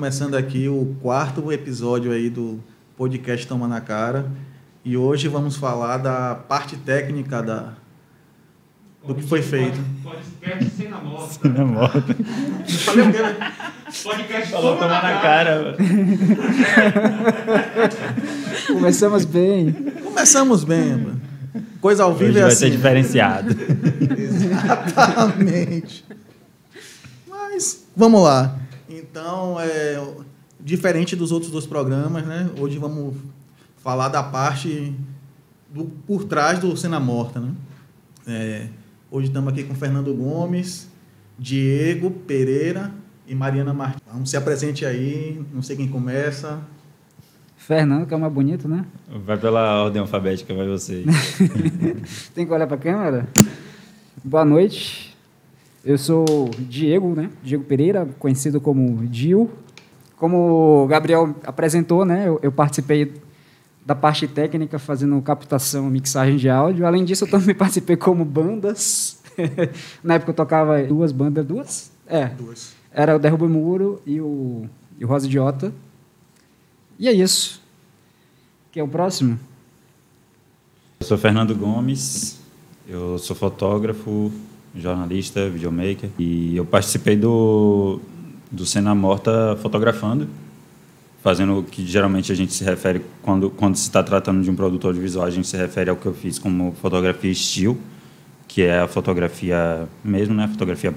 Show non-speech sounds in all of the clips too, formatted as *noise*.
começando aqui o quarto episódio aí do podcast Toma na Cara. E hoje vamos falar da parte técnica da, do que foi feito. Podcast sem na morta. *laughs* Sem na morta. Falei o quê, né? Podcast Falou toma tomar na cara. *laughs* Começamos bem. Começamos bem, mano. Coisa ao vivo Hoje é vai assim. ser diferenciado. *laughs* Exatamente. Mas vamos lá. Então, é, diferente dos outros dois programas, né? Hoje vamos falar da parte do, por trás do Cena Morta, né? É, hoje estamos aqui com Fernando Gomes, Diego Pereira e Mariana Martins. Vamos se apresente aí, não sei quem começa. Fernando, que é o mais bonito, né? Vai pela ordem alfabética, vai você. *laughs* Tem que olhar para a câmera. Boa noite. Eu sou Diego, né? Diego Pereira, conhecido como Dio. Como o Gabriel apresentou, né? Eu, eu participei da parte técnica, fazendo captação e mixagem de áudio. Além disso, eu também *laughs* participei como bandas. *laughs* Na época eu tocava duas bandas, duas? É, Duas. era o Derruba o Muro e o, e o Rosa Idiota. E é isso. Quem é o próximo? Eu sou Fernando Gomes, eu sou fotógrafo, jornalista, videomaker e eu participei do, do Cena Morta fotografando, fazendo o que geralmente a gente se refere, quando, quando se está tratando de um produto audiovisual, a gente se refere ao que eu fiz como fotografia estilo, que é a fotografia mesmo, né? A fotografia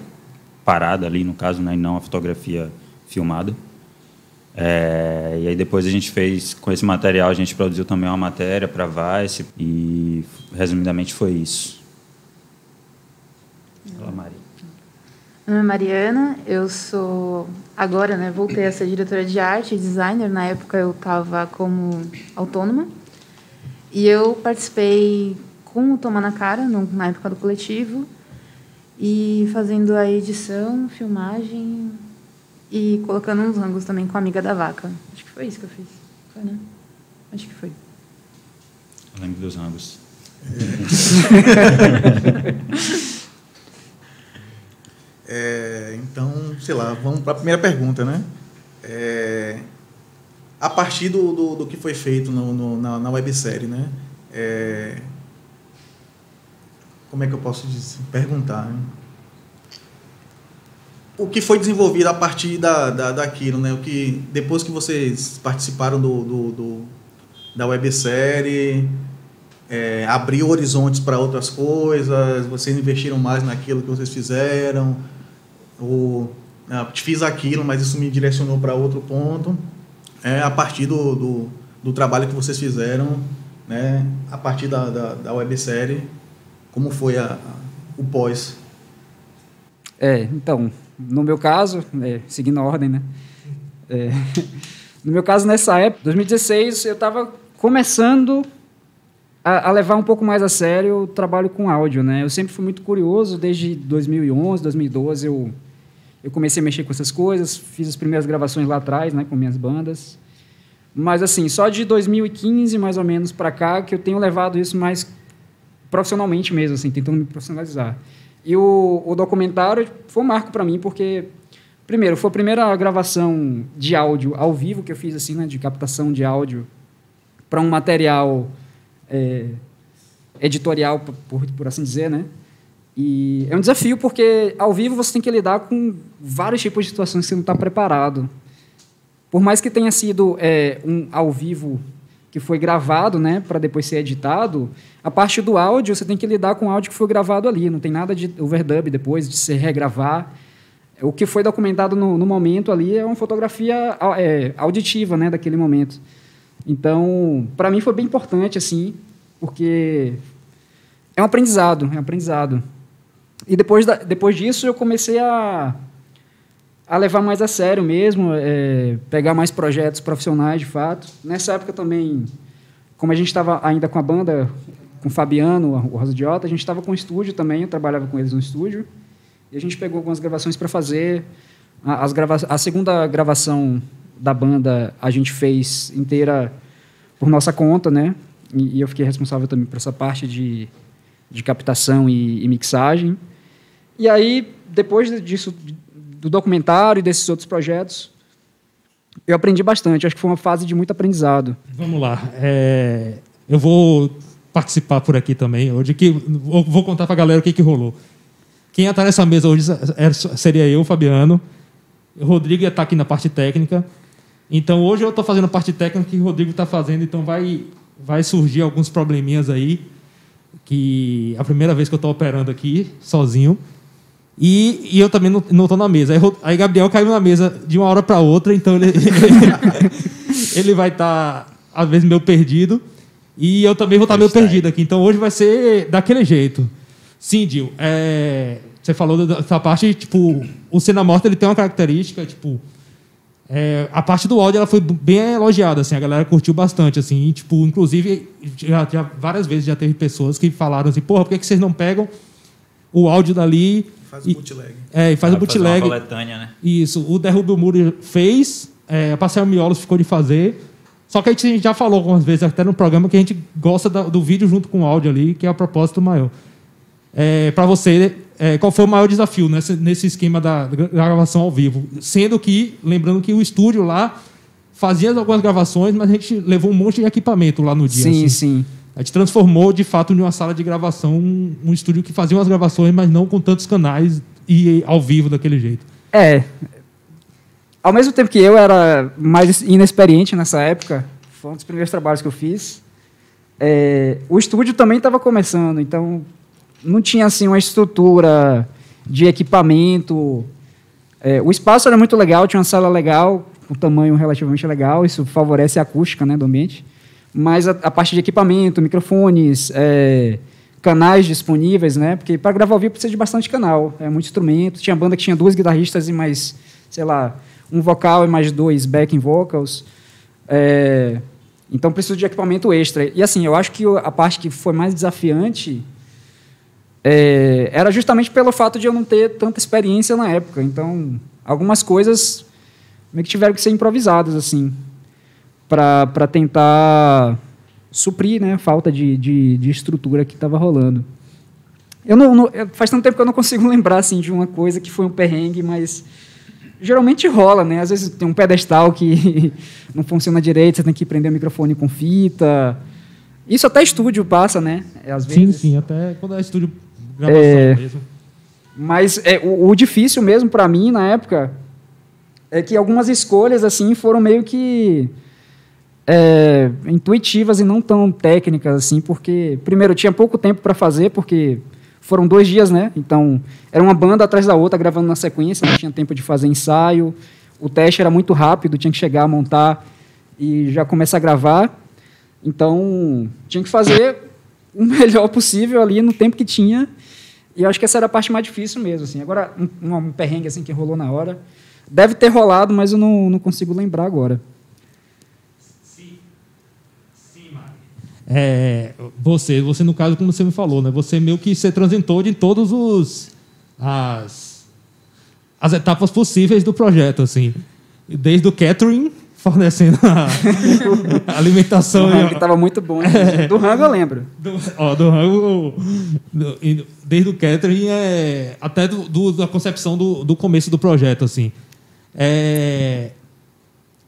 parada ali, no caso, né? E não a fotografia filmada. É, e aí depois a gente fez, com esse material, a gente produziu também uma matéria para Vice e, resumidamente, foi isso. Fala, Mari. Meu nome é Mariana, eu sou agora, né, voltei a ser diretora de arte e designer. Na época eu estava como autônoma. E eu participei com o Toma na Cara, no- na época do coletivo, e fazendo a edição, filmagem e colocando uns ângulos também com a amiga da vaca. Acho que foi isso que eu fiz. Foi, né? Acho que foi. Eu lembro dos ambos. *laughs* É, então, sei lá, vamos para a primeira pergunta, né? É, a partir do, do, do que foi feito no, no- na, na websérie, né? É, como é que eu posso dizer, perguntar? né? O que foi desenvolvido a partir da, da, daquilo, né? O que, depois que vocês participaram do, do, do- da websérie, é, abriu horizontes para outras coisas, vocês investiram mais naquilo que vocês fizeram, ou ah, fiz aquilo, mas isso me direcionou para outro ponto. É, a partir do, do, do trabalho que vocês fizeram, né, a partir da, da, da websérie, como foi a, a- o pós? É, então, no meu caso, é, seguindo a ordem, né? É, *laughs* no meu caso, nessa época, 2016, eu estava começando a, a levar um pouco mais a sério o trabalho com áudio, né? Eu sempre fui muito curioso, desde 2011, 2012, eu, eu comecei a mexer com essas coisas, fiz as primeiras gravações lá atrás, né, com minhas bandas. Mas, assim, só de 2015, mais ou menos, para cá, que eu tenho levado isso mais profissionalmente mesmo, assim, tentando me profissionalizar. E o, o documentário foi um marco para mim, porque, primeiro, foi a primeira gravação de áudio ao vivo que eu fiz, assim, né, de captação de áudio para um material é, editorial, por- por, assim dizer, né? E é um desafio porque ao vivo você tem que lidar com vários tipos de situações que você não está preparado. Por mais que tenha sido é, um ao vivo que foi gravado, né, para depois ser editado, a parte do áudio você tem que lidar com o áudio que foi gravado ali. Não tem nada de overdub depois de se regravar. O que foi documentado no, no momento ali é uma fotografia é, auditiva, né, daquele momento. Então, para mim foi bem importante assim, porque é um aprendizado, é um aprendizado. E depois, da, depois disso eu comecei a, a levar mais a sério mesmo, é, pegar mais projetos profissionais de fato. Nessa época também, como a gente estava ainda com a banda, com o Fabiano, o Rosa Idiota, a gente estava com o estúdio também, eu trabalhava com eles no estúdio. E a gente pegou algumas gravações para fazer. A, as grava a segunda gravação da banda a gente fez inteira por nossa conta, né? E, e eu fiquei responsável também por essa parte de, de captação e, e mixagem. E aí, depois disso, do documentário e desses outros projetos, eu aprendi bastante. Acho que foi uma fase de muito aprendizado. Vamos lá. É, eu vou participar por aqui também hoje. Que, vou contar para a galera o que, que rolou. Quem estar nessa mesa hoje seria eu, Fabiano. O Rodrigo estar aqui na parte técnica. Então hoje eu estou fazendo a parte técnica que o Rodrigo está fazendo. Então vai, vai surgir alguns probleminhas aí. Que é a primeira vez que eu estou operando aqui sozinho. E, e eu também não, estou na mesa. Aí, aí, Gabriel caiu na mesa de uma hora para outra, então ele, *laughs* ele vai estar, tá, às vezes, meio perdido. E eu também vou estar tá meio perdido aqui. Então hoje vai ser daquele jeito. Sim, Dil. É, você falou dessa parte, tipo, o Cena Morta ele tem uma característica, tipo. É, a parte do áudio ela foi bem elogiada, assim, a galera curtiu bastante, assim, e, tipo, inclusive, já, já, várias vezes já teve pessoas que falaram assim, porra, por que, que vocês não pegam o áudio dali Faz o bootleg. É, e faz o bootleg. Uma coletânea, né? Isso. O Derrubo Muro fez, é, a Passeio Miolos ficou de fazer. Só que a gente já falou algumas vezes até no programa que a gente gosta da, do vídeo junto com o áudio ali, que é o propósito maior. É, para você, é, qual foi o maior desafio nesse, nesse esquema da gravação ao vivo? Sendo que, lembrando que o estúdio lá fazia algumas gravações, mas a gente levou um monte de equipamento lá no dia. Sim, assim. sim. A gente transformou, de fato, em uma sala de gravação, um, um estúdio que fazia umas gravações, mas não com tantos canais e ao vivo daquele jeito. É. Ao mesmo tempo que eu era mais inexperiente nessa época, foi um dos primeiros trabalhos que eu fiz, é, o estúdio também estava começando, então não tinha assim uma estrutura de equipamento. É, o espaço era muito legal, tinha uma sala legal, com tamanho relativamente legal, isso favorece a acústica né, do ambiente mas a, a parte de equipamento, microfones, é, canais disponíveis, né? Porque para gravar ao vivo precisa de bastante canal, é muito instrumento. Tinha banda que tinha duas guitarristas e mais, sei lá, um vocal e mais dois backing vocals. É, então preciso de equipamento extra. E assim, eu acho que a parte que foi mais desafiante é, era justamente pelo fato de eu não ter tanta experiência na época. Então, algumas coisas meio que tiveram que ser improvisadas assim para tentar suprir né, a falta de, de, de estrutura que estava rolando. Eu não, não, faz tanto tempo que eu não consigo *laughs* lembrar assim, de uma coisa que foi um perrengue, mas geralmente rola, né? Às vezes tem um pedestal que *laughs* não funciona direito, você tem que prender o microfone com fita. Isso até estúdio passa, né? Às vezes. Sim, sim, até quando é estúdio gravação é, mesmo. Mas é, o, o difícil mesmo para mim na época é que algumas escolhas assim foram meio que é, intuitivas e não tão técnicas assim, porque primeiro tinha pouco tempo para fazer, porque foram dois dias, né? Então era uma banda atrás da outra gravando na sequência, não tinha tempo de fazer ensaio. O teste era muito rápido, tinha que chegar, montar e já começar a gravar. Então tinha que fazer o *laughs* melhor possível ali no tempo que tinha. E acho que essa era a parte mais difícil mesmo, assim. Agora um, um perrengue assim que rolou na hora, deve ter rolado, mas eu não, não consigo lembrar agora. É, você, você no caso, como você me falou, né? Você meio que se transitou de todos os as, as etapas possíveis do projeto, assim, desde o catering fornecendo a *laughs* alimentação. Do rango estava muito bom. Né? Do rango eu lembro. Do, ó, do rango, do, desde o catering é, até do, do, da concepção do, do começo do projeto, assim. É,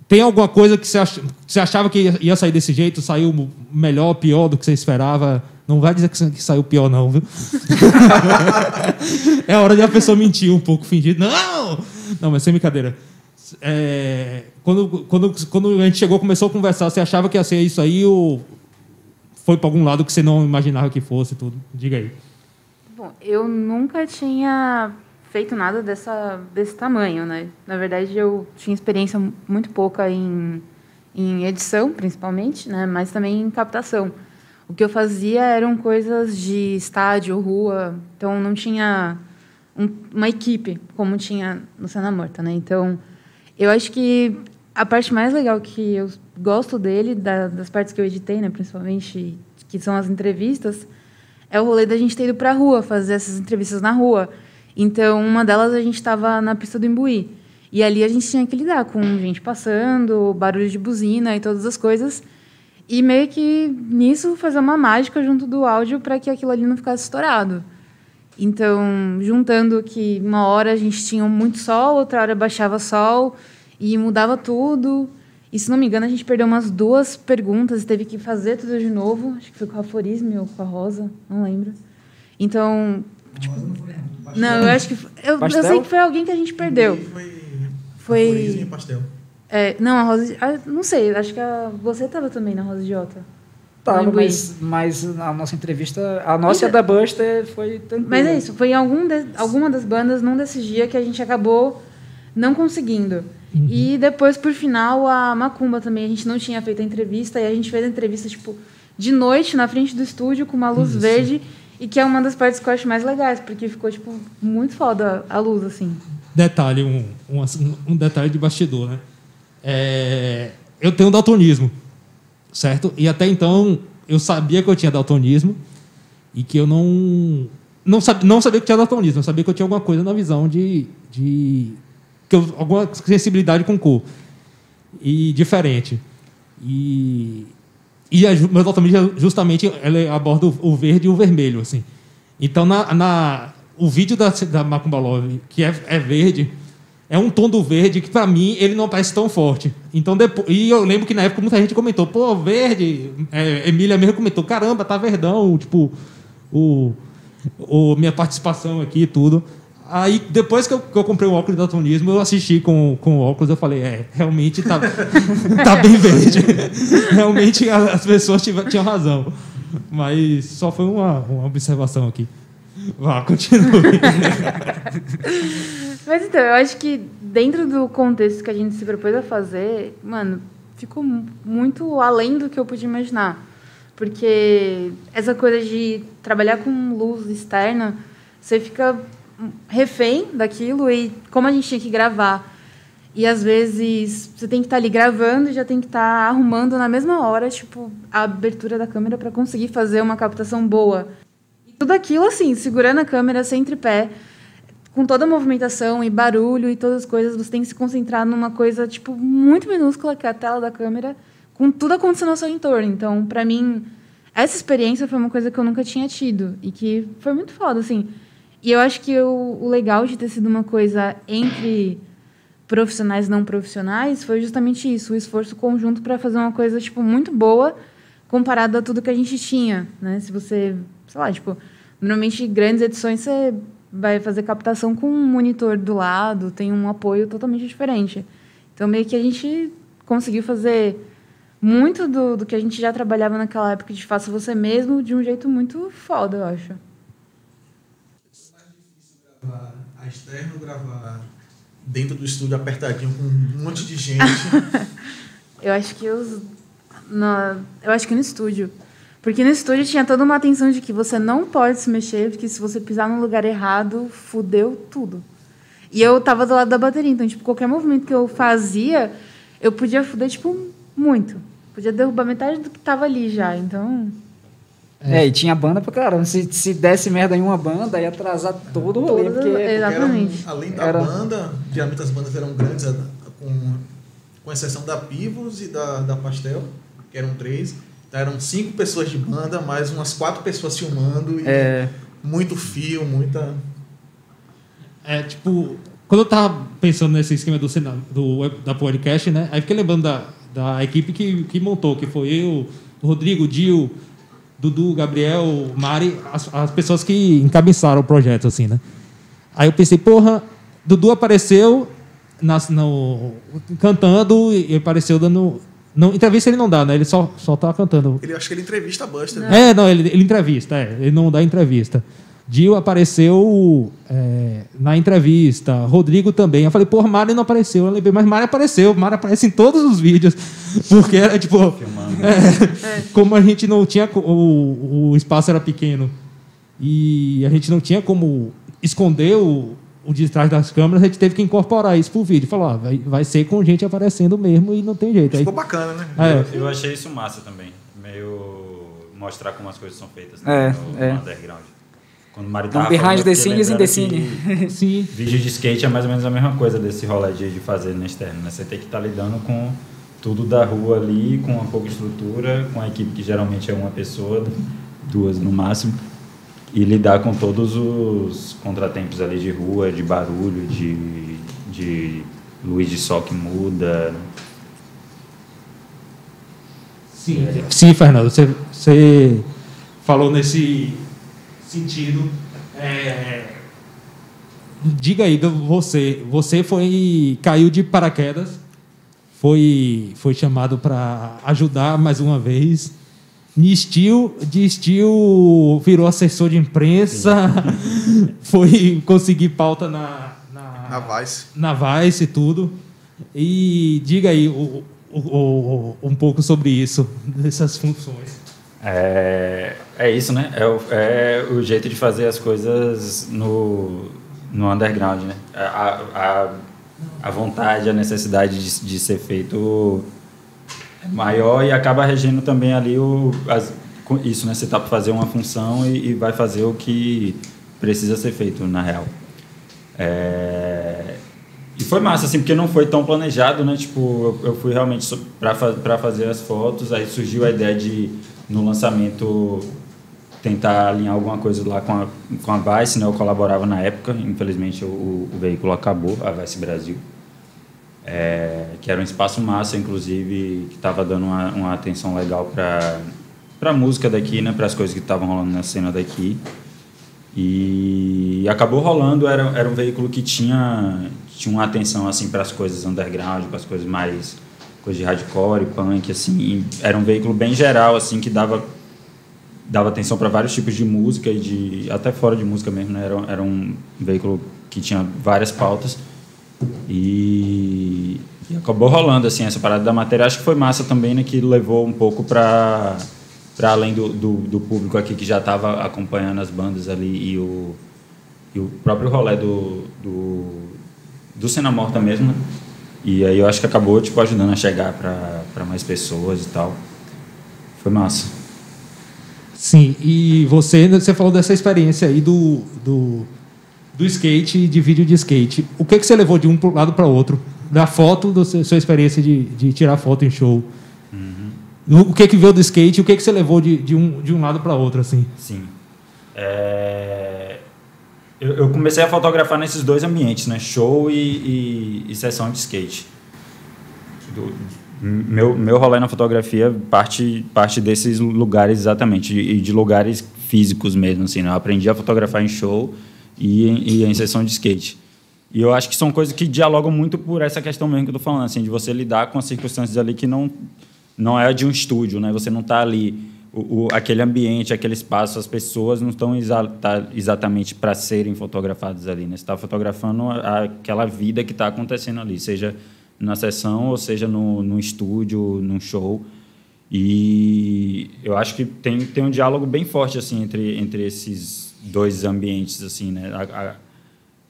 tem alguma coisa que você, ach, você achava que ia sair desse jeito, saiu melhor, pior do que você esperava? Não vai dizer que, que saiu pior, não, viu? *laughs* é hora de a pessoa mentir um pouco, fingir. Não! Não, mas sem brincadeira. É, quando, quando, quando a gente chegou, começou a conversar, você achava que ia ser isso aí ou foi para algum lado que você não imaginava que fosse tudo? Diga aí. Bom, eu nunca tinha feito nada dessa, desse tamanho, né? Na verdade, eu tinha experiência muito pouca em, em edição, principalmente, né? Mas também em captação. O que eu fazia eram coisas de estádio, rua, então não tinha um, uma equipe como tinha no Cena Morta, né? Então, eu acho que a parte mais legal que eu gosto dele, da, das partes que eu editei, né, principalmente, que são as entrevistas, é o rolê da gente ter ido para a rua, fazer essas entrevistas na rua. Então, uma delas a gente estava na pista do Imbuí. E ali a gente tinha que lidar com gente passando, barulho de buzina e todas as coisas. E meio que nisso fazer uma mágica junto do áudio para que aquilo ali não ficasse estourado. Então, juntando que uma hora a gente tinha muito sol, outra hora baixava sol e mudava tudo. E se não me engano, a gente perdeu umas duas perguntas e teve que fazer tudo de novo. Acho que foi com a Aforisme ou com a Rosa, não lembro. Então, tipo, não, eu acho que foi- eu, eu sei que foi alguém que a gente perdeu. Foi. Foi- e pastel. É, não, a Rosa, ah, não sei, acho que a, você estava também na Rosa Idiota. Tava, mas, mas a nossa entrevista, a nossa e a da Buster foi tranquila. Mas é isso, foi em algum de- alguma das bandas num desses dias que a gente acabou não conseguindo. E depois, por final, a Macumba também. A gente não tinha feito a entrevista e a gente fez a entrevista, tipo, de noite, na frente do estúdio, com uma luz verde. E que é uma das partes que eu acho mais legais, porque ficou, tipo, muito foda a luz, assim. Detalhe, um, um, um detalhe de bastidor, né? É, eu tenho daltonismo, certo? E até então eu sabia que eu tinha daltonismo e que eu não não sabia, não sabia que tinha daltonismo, eu sabia que eu tinha alguma coisa na visão de, de que eu, alguma sensibilidade com cor e diferente. E e a, daltonismo é justamente ele aborda o, o verde e o vermelho, assim. Então na, na o vídeo da da Macumba Love, que é, é verde, é um tom do verde que para mim ele não parece tão forte. Então depois, e eu lembro que na época muita gente comentou, pô, verde, é, Emília mesmo comentou, caramba, tá verdão, tipo o, o minha participação aqui e tudo. Aí depois que eu, que eu comprei o óculos de daltonismo, eu assisti com, com o óculos, eu falei, é, realmente tá, *laughs* tá bem verde. realmente as pessoas tinham razão. Mas só foi uma, uma observação aqui. Vá, continue. *laughs* Mas então, eu acho que dentro do contexto que a gente se propôs a fazer, mano, ficou mu- muito além do que eu podia imaginar. Porque essa coisa de trabalhar com luz externa, você fica refém daquilo e como a gente tinha que gravar. E às vezes você tem que estar ali gravando e já tem que estar arrumando na mesma hora, tipo, a abertura da câmera para conseguir fazer uma captação boa. E tudo aquilo assim, segurando a câmera sem tripé, com toda a movimentação e barulho e todas as coisas, você tem que se concentrar numa coisa tipo muito minúscula que é a tela da câmera, com tudo acontecendo ao seu entorno. Então, para mim, essa experiência foi uma coisa que eu nunca tinha tido e que foi muito foda, assim. E eu acho que o, o legal de ter sido uma coisa entre profissionais e não profissionais foi justamente isso, o esforço conjunto para fazer uma coisa tipo muito boa comparado a tudo que a gente tinha, né? Se você, sei lá, tipo, normalmente grandes edições você vai fazer captação com um monitor do lado, tem um apoio totalmente diferente. Então meio que a gente conseguiu fazer muito do, do que a gente já trabalhava naquela época de faça você mesmo de um jeito muito foda, eu acho. A externo, gravar dentro do estúdio apertadinho com um monte de gente. *laughs* Eu acho que os. Na, eu acho que no estúdio. Porque no estúdio tinha toda uma atenção de que você não pode se mexer, porque se você pisar no lugar errado, fudeu tudo. E eu tava do lado da bateria, então, tipo, qualquer movimento que eu fazia, eu podia fuder, tipo, muito. Podia derrubar metade do que tava ali já, então... É, e tinha banda pra caramba. Se, se desse merda em uma banda, ia atrasar todo o rolê. Porque. Exatamente. Porque eram, além da Era- banda, geralmente as bandas eram grandes, com, com exceção da Pivos e da, da Pastel, que eram três. Então eram cinco pessoas de banda, mais umas quatro pessoas filmando e É. muito fio, muita. É, tipo, quando eu tava pensando nesse esquema do, do da podcast, né? Aí fiquei lembrando da, da equipe que, que montou, que foi eu, o Rodrigo, o Dil, Dudu, Gabriel, Mari, as, as pessoas que encabeçaram o projeto, assim, né? Aí eu pensei, porra, Dudu apareceu nas, no, cantando e apareceu dando. Não, entrevista ele não dá, né? Ele só, só tá cantando. Ele, acho que ele entrevista a Buster. É, não, ele, ele entrevista, é, ele não dá entrevista. Dio apareceu é, na entrevista, Rodrigo também. Eu falei, porra, Mari não apareceu. Eu lembrei, mas Mari apareceu, Mari aparece em todos os vídeos. *laughs* Porque era tipo. É, *laughs* como a gente não tinha. O, o espaço era pequeno e a gente não tinha como esconder o, o de trás das câmeras, a gente teve que incorporar isso pro vídeo. Falou, ó, vai, vai ser com gente aparecendo mesmo e não tem jeito. Aí, Ficou bacana, né? é, Eu achei isso massa também. Meio mostrar como as coisas são feitas É, né, no, é. no underground. Quando o Mário Um tava behind eu the scenes in the que sim. Vídeo de skate é mais ou menos a mesma coisa desse rolê de, de fazer na externa. Né? Você tem que estar lidando com tudo da rua ali, com uma pouca estrutura, com a equipe que geralmente é uma pessoa, duas no máximo. e lidar com todos os contratempos ali de rua, de barulho, de, de luz de sol que muda. Sim, sim Fernando, você, você falou nesse sentido. É, diga aí, você, você foi caiu de paraquedas, foi, foi chamado para ajudar mais uma vez. Nistil, de Steel virou assessor de imprensa, *laughs* foi conseguir pauta na, na, Na Vice. na Vice e tudo. E diga aí o, o, o- um pouco sobre isso, dessas funções. É, é isso, né? É o, é o jeito de fazer as coisas no, no underground, né? A, a, a vontade, a necessidade de, de ser feito maior e acaba regendo também ali o, as, isso, né? Você tá para fazer uma função e, e vai fazer o que precisa ser feito, na real. É, e foi massa, assim, porque não foi tão planejado, né? Tipo, eu, eu fui realmente para fazer as fotos, aí surgiu a ideia de, no lançamento, tentar alinhar alguma coisa lá com a, com a Vice, né? Eu colaborava na época, infelizmente o, o, veículo acabou, a Vice Brasil. É, que era um espaço massa, inclusive, que estava dando uma, uma atenção legal para para música daqui, né? Para as coisas que estavam rolando na cena daqui. E acabou rolando, era, era um veículo que tinha, tinha uma atenção assim para as coisas underground, para as coisas mais coisas de hardcore, punk, assim, era um veículo bem geral assim que dava dava atenção para vários tipos de música e de até fora de música mesmo, né? Era, era um veículo que tinha várias pautas e, e acabou rolando assim essa parada da matéria. Acho que foi massa também, né? Que levou um pouco para para além do, do, do público aqui que já estava acompanhando as bandas ali e o, e o próprio rolê do, do, do Cena Morta mesmo, né? E aí eu acho que acabou tipo, ajudando a chegar para mais pessoas e tal. Foi massa. Sim, e você, você falou dessa experiência aí do, do, do skate, de vídeo de skate. O que, que você levou de um lado para outro? Da foto, da sua experiência de, de tirar foto em show. O que, que veio do skate e o que, que você levou de, de, um, de um lado para outro, assim? Sim. É, Eu, eu comecei a fotografar nesses dois ambientes, né? Show e, e, e sessão de skate. Do- meu, meu rolê na fotografia parte, parte desses lugares exatamente, e de lugares físicos mesmo, assim, né? Eu aprendi a fotografar em show e e em sessão de skate. E eu acho que são coisas que dialogam muito por essa questão mesmo que eu estou falando, assim, de você lidar com as circunstâncias ali que não, não é de um estúdio, né? Você não está ali, o, o- aquele ambiente, aquele espaço, as pessoas não estão exa tá exatamente para serem fotografadas ali, né? Você está fotografando a- aquela vida que está acontecendo ali, seja na sessão ou seja no, no estúdio, num show. E eu acho que tem, tem um diálogo bem forte assim entre, entre esses dois ambientes assim, né? A- a-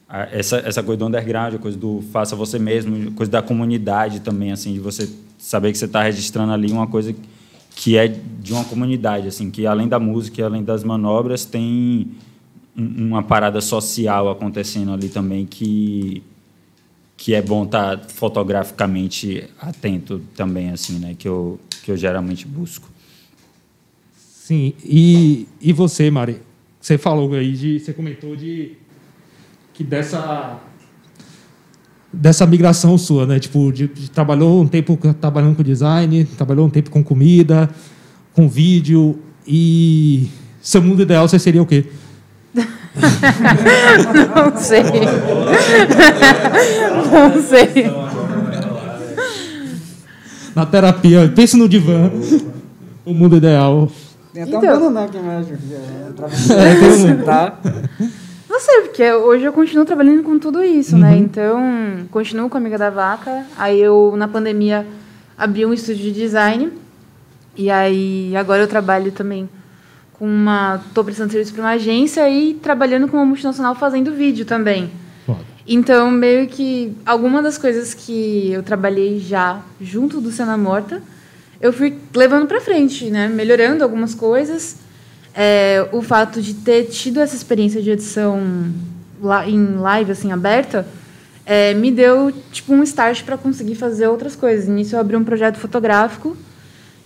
a- essa essa coisa do underground, a coisa do faça você mesmo, coisa da comunidade também assim, de você saber que você está registrando ali uma coisa que é de uma comunidade assim, que além da música, e além das manobras, tem um- uma parada social acontecendo ali também que que é bom estar fotograficamente atento também assim, né, que eu que eu geralmente busco. Sim, e, e você, Mari? Você falou aí de. Você comentou de. Que dessa. Dessa migração sua, né? Tipo, de, de- trabalhou um tempo trabalhando com design, trabalhou um tempo com comida, com vídeo. E. Seu mundo ideal você seria o quê? *laughs* Não sei. Não sei. Na terapia, pense no divã. O mundo ideal. Tem até Então. um banana aqui embaixo. É, *laughs* um- tá? Não sei, porque hoje eu continuo trabalhando com tudo isso, né? Então, continuo com a Amiga da Vaca. Aí eu, na pandemia, abri um estúdio de design. E aí, agora eu trabalho também com uma... Estou prestando serviço para uma agência e trabalhando com uma multinacional fazendo vídeo também. Então, meio que alguma das coisas que eu trabalhei já junto do Cena Morta, eu fui levando para frente, né? Melhorando algumas coisas. É, o fato de ter tido essa experiência de edição lá em live assim aberta é, me deu tipo um start para conseguir fazer outras coisas. Nisso eu abri um projeto fotográfico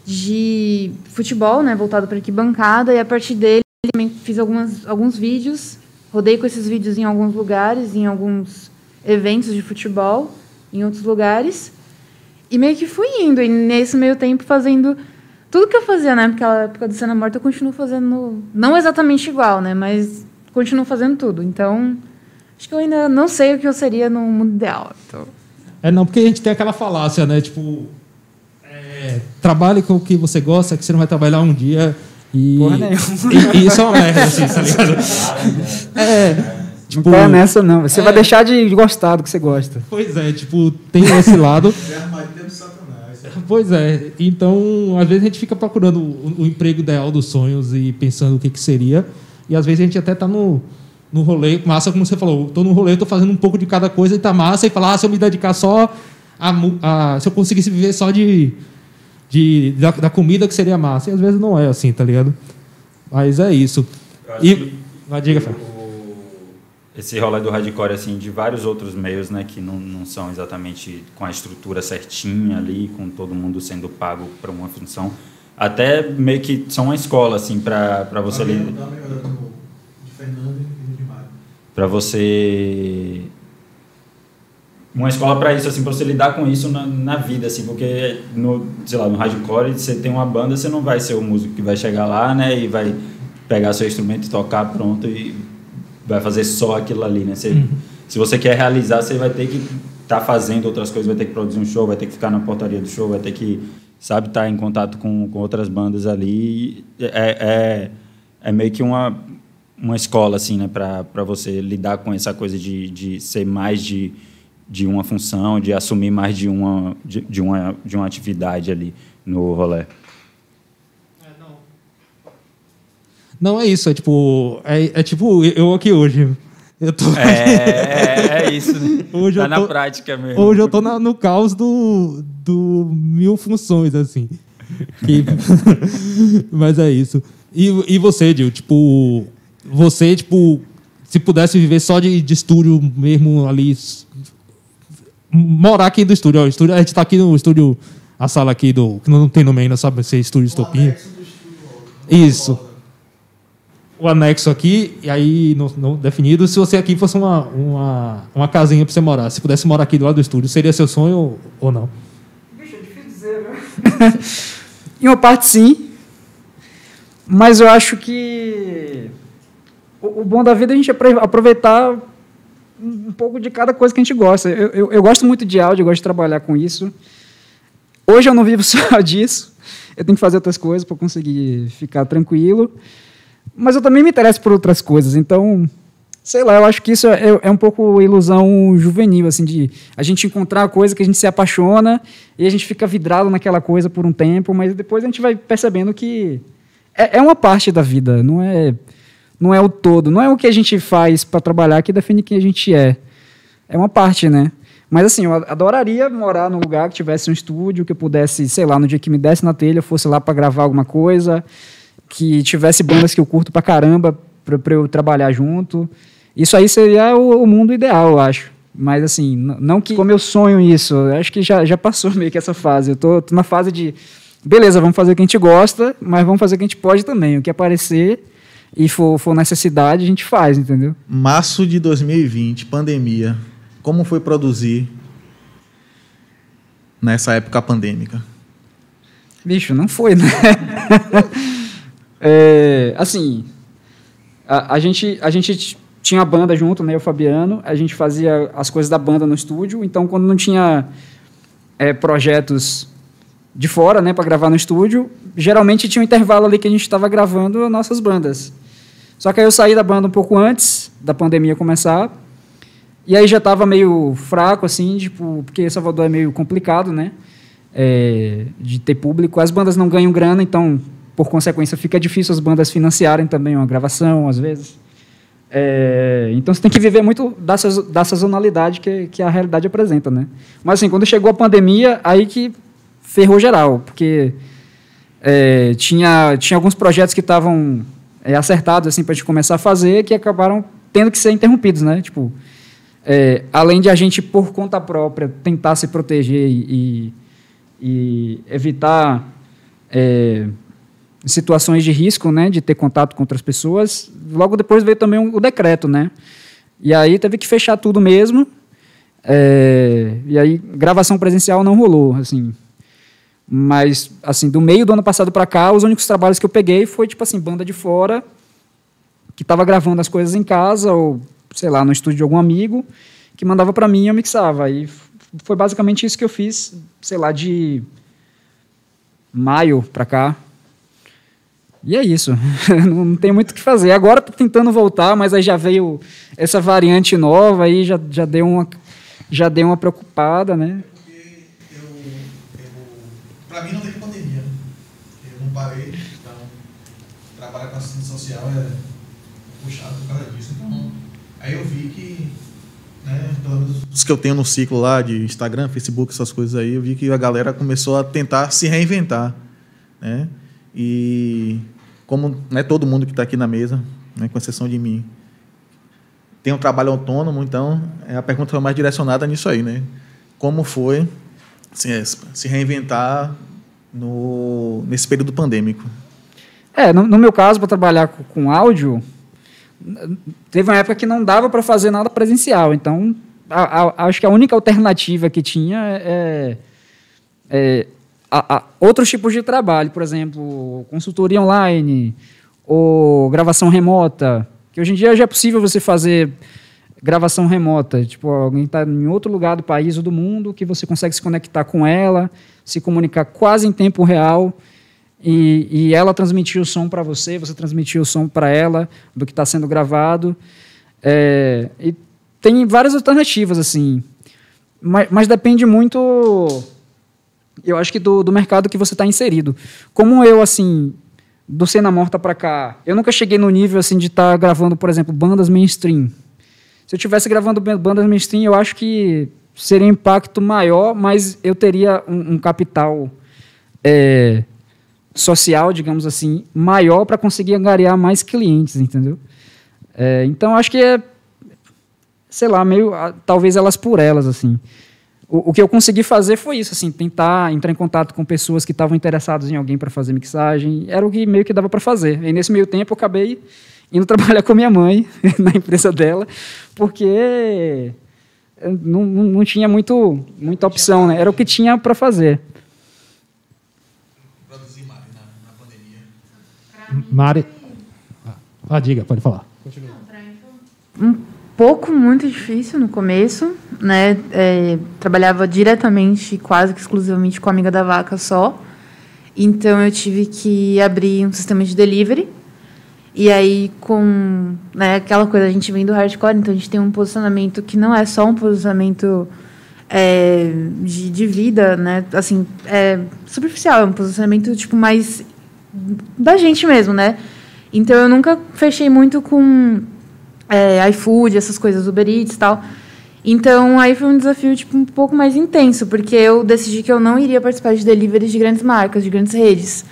de futebol, né, voltado para arquibancada e a partir dele também fiz algumas, alguns vídeos, rodei com esses vídeos em alguns lugares, em alguns eventos de futebol, em outros lugares. E meio que fui indo, e nesse meio tempo fazendo tudo que eu fazia na época, época do Cena Morta, eu continuo fazendo, não exatamente igual, né? Mas continuo fazendo tudo. Então, acho que eu ainda não sei o que eu seria no mundo ideal. Então, É, não, porque a gente tem aquela falácia, né? Tipo, é, trabalhe com o que você gosta, que você não vai trabalhar um dia e. Porra nenhuma. E, e isso é uma merda, assim, tá ligado? É. Tipo, Não pega nessa, não. Você vai deixar de gostar do que você gosta. Pois é, tipo, tem esse lado. É. Pois é, então às vezes a gente fica procurando o, o emprego ideal dos sonhos e pensando o que, que seria. E às vezes a gente até tá no, no rolê, massa, como você falou, tô no rolê, tô fazendo um pouco de cada coisa e tá massa, e falar, ah, se eu me dedicar só a, a- se eu conseguisse viver só de, de da, da comida que seria massa. E às vezes não é assim, tá ligado? Mas é isso. E. Mas diga. O- esse rolê do hardcore, assim, de vários outros meios, né, que não, não são exatamente com a estrutura certinha ali, com todo mundo sendo pago para uma função, até meio que são uma escola, assim, para você... Dá li- uma melhorada no- de Fernando e de Mário. para você uma escola para isso assim para você lidar com isso na, na vida assim porque no sei lá no hardcore você tem uma banda você não vai ser o músico que vai chegar lá né e vai pegar seu instrumento e tocar pronto e vai fazer só aquilo ali né? Você, se você quer realizar você vai ter que estar fazendo outras coisas vai ter que produzir um show vai ter que ficar na portaria do show vai ter que sabe estar em contato com, com outras bandas ali é, é, é meio que uma uma escola assim né para você lidar com essa coisa de, de ser mais de, de uma função de assumir mais de uma de, de uma de uma atividade ali no rolê Não é isso, é tipo. É, é tipo eu aqui hoje. Eu tô. é, é isso né? Hoje tá eu na tô- prática mesmo Hoje eu tô na- no caos do, do mil funções, assim. Que- *laughs* Mas é isso. E, e você, Dil? Tipo, você, tipo, se pudesse viver só de, de estúdio mesmo ali. Morar aqui do estúdio, ó. estúdio. A gente tá aqui no estúdio, a sala aqui do. Que não tem nome ainda, sabe? Ser estúdio Estopinha. Isso. O anexo aqui, e aí não, não definido. Se você aqui fosse uma, uma, uma casinha pra você morar, se pudesse morar aqui do lado do estúdio, seria seu sonho ou não? *laughs* Em uma parte, sim. Mas eu acho que o, o bom da vida é a gente aproveitar um pouco de cada coisa que a gente gosta. Eu, eu, eu gosto muito de áudio, eu gosto de trabalhar com isso. Hoje eu não vivo *laughs* só disso. Eu tenho que fazer outras coisas para conseguir ficar tranquilo. Mas eu também me interesso por outras coisas. Então, sei lá, eu acho que isso é, é um pouco ilusão juvenil, assim, de a gente encontrar a coisa que a gente se apaixona e a gente fica vidrado naquela coisa por um tempo, mas depois a gente vai percebendo que é, é uma parte da vida, não é, não é o todo, não é o que a gente faz para trabalhar que define quem a gente é. É uma parte, né? Mas assim, eu adoraria morar num lugar que tivesse um estúdio, que eu pudesse, sei lá, no dia que me desse na telha, eu fosse lá para gravar alguma coisa, que tivesse bandas que eu curto pra caramba para eu trabalhar junto. Isso aí seria o, o mundo ideal, eu acho. Mas assim, não que como eu sonho isso, eu acho que já, já passou *laughs* meio que essa fase. Eu tô, tô na fase de, beleza, vamos fazer o que a gente gosta, mas vamos fazer o que a gente pode também. O que aparecer e for, for necessidade, a gente faz, entendeu? Março de 2020, pandemia. Como foi produzir nessa época pandêmica? Bicho, não foi, né? *laughs* É, assim, a, a gente, a gente tinha a banda junto, né? Eu o Fabiano. A gente fazia as coisas da banda no estúdio. Então, quando não tinha é, projetos de fora, né, para gravar no estúdio, geralmente tinha um intervalo ali que a gente estava gravando as nossas bandas. Só que aí eu saí da banda um pouco antes da pandemia começar. E aí já estava meio fraco, assim, tipo, porque Salvador é meio complicado, né? É, de ter público. As bandas não ganham grana, então, por consequência, fica difícil as bandas financiarem também uma gravação, às vezes. É, então você tem que viver muito da, da sazonalidade que, que a realidade apresenta, né? Mas assim, quando chegou a pandemia, aí que ferrou geral, porque é, tinha, tinha alguns projetos que estavam é, acertados assim para a gente começar a fazer que acabaram tendo que ser interrompidos, né? Tipo, é, além de a gente por conta própria tentar se proteger e, e evitar é, situações de risco, né, de ter contato com outras pessoas. Logo depois veio também o decreto, né? E aí teve que fechar tudo mesmo. É, e aí gravação presencial não rolou, assim. Mas assim, do meio do ano passado para cá, os únicos trabalhos que eu peguei foi tipo assim, banda de fora que estava gravando as coisas em casa ou sei lá, no estúdio de algum amigo que mandava para mim e eu mixava. E foi basicamente isso que eu fiz, sei lá, de maio para cá. E é isso. *laughs* não tem muito o que fazer. Agora tô tentando voltar, mas aí já veio essa variante nova, aí já, já, deu, uma, já deu uma preocupada, né? Pra mim não teve pandemia. Eu não parei, então trabalhar com assistente social é puxado por causa disso. Então, aí eu vi que, né, os que eu tenho no ciclo lá de Instagram, Facebook, essas coisas aí, eu vi que a galera começou a tentar se reinventar, né? E como não é todo mundo que está aqui na mesa, né, com exceção de mim, tem um trabalho autônomo, então é, a pergunta foi mais direcionada nisso aí, né? Como foi é, se reinventar no, nesse período pandêmico? É, no, no meu caso, para trabalhar com, com áudio, teve uma época que não dava para fazer nada presencial. Então, a- a- acho que a única alternativa que tinha é, é a- a- outros tipos de trabalho, por exemplo, consultoria online ou gravação remota, que hoje em dia já é possível você fazer gravação remota, tipo, alguém está em outro lugar do país ou do mundo que você consegue se conectar com ela, se comunicar quase em tempo real e, e ela transmitir o som para você, você transmitir o som para ela do que está sendo gravado. É, e tem várias alternativas, assim, mas, mas depende muito, eu acho que do, do mercado que você está inserido. Como eu, assim, do Cena Morta para cá, eu nunca cheguei no nível, assim, de estar gravando, por exemplo, bandas mainstream. Se eu estivesse gravando ban- bandas mainstream, eu acho que seria um impacto maior, mas eu teria um, um capital é, social, digamos assim, maior para conseguir angariar mais clientes, entendeu? É, então, acho que é, sei lá, meio, talvez elas por elas, assim. O, o que eu consegui fazer foi isso, assim, tentar entrar em contato com pessoas que estavam interessadas em alguém para fazer mixagem, era o que meio que dava para fazer. E nesse meio tempo eu acabei indo trabalhar com a minha mãe *laughs* na empresa dela, porque não, não, não tinha muito, muita opção, né? Era o que tinha para fazer. Produzir Mari na, na pandemia. Mari. Ah, diga, pode falar. um pouco muito difícil no começo, né? É, trabalhava diretamente, quase que exclusivamente com a amiga da vaca só. Então eu tive que abrir um sistema de delivery. E aí com né, aquela coisa, a gente vem do hardcore, então a gente tem um posicionamento que não é só um posicionamento é, de, de vida, né? Assim, é superficial, é um posicionamento tipo mais da gente mesmo, né? Então eu nunca fechei muito com é, iFood, essas coisas, Uber Eats e tal. Então, aí foi um desafio tipo, um pouco mais intenso, porque eu decidi que eu não iria participar de deliveries de grandes marcas, de grandes redes,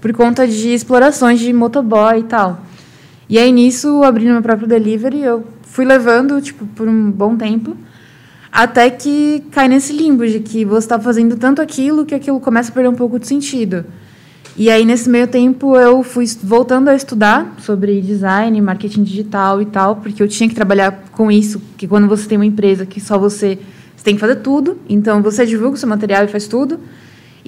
por conta de explorações de motoboy e tal. E aí, nisso, abrindo meu próprio delivery, eu fui levando, tipo, por um bom tempo, até que cai nesse limbo de que você está fazendo tanto aquilo que aquilo começa a perder um pouco de sentido. E aí, nesse meio tempo, eu fui voltando a estudar sobre design, marketing digital e tal, porque eu tinha que trabalhar com isso, que quando você tem uma empresa que só você, você tem que fazer tudo, então você divulga o seu material e faz tudo.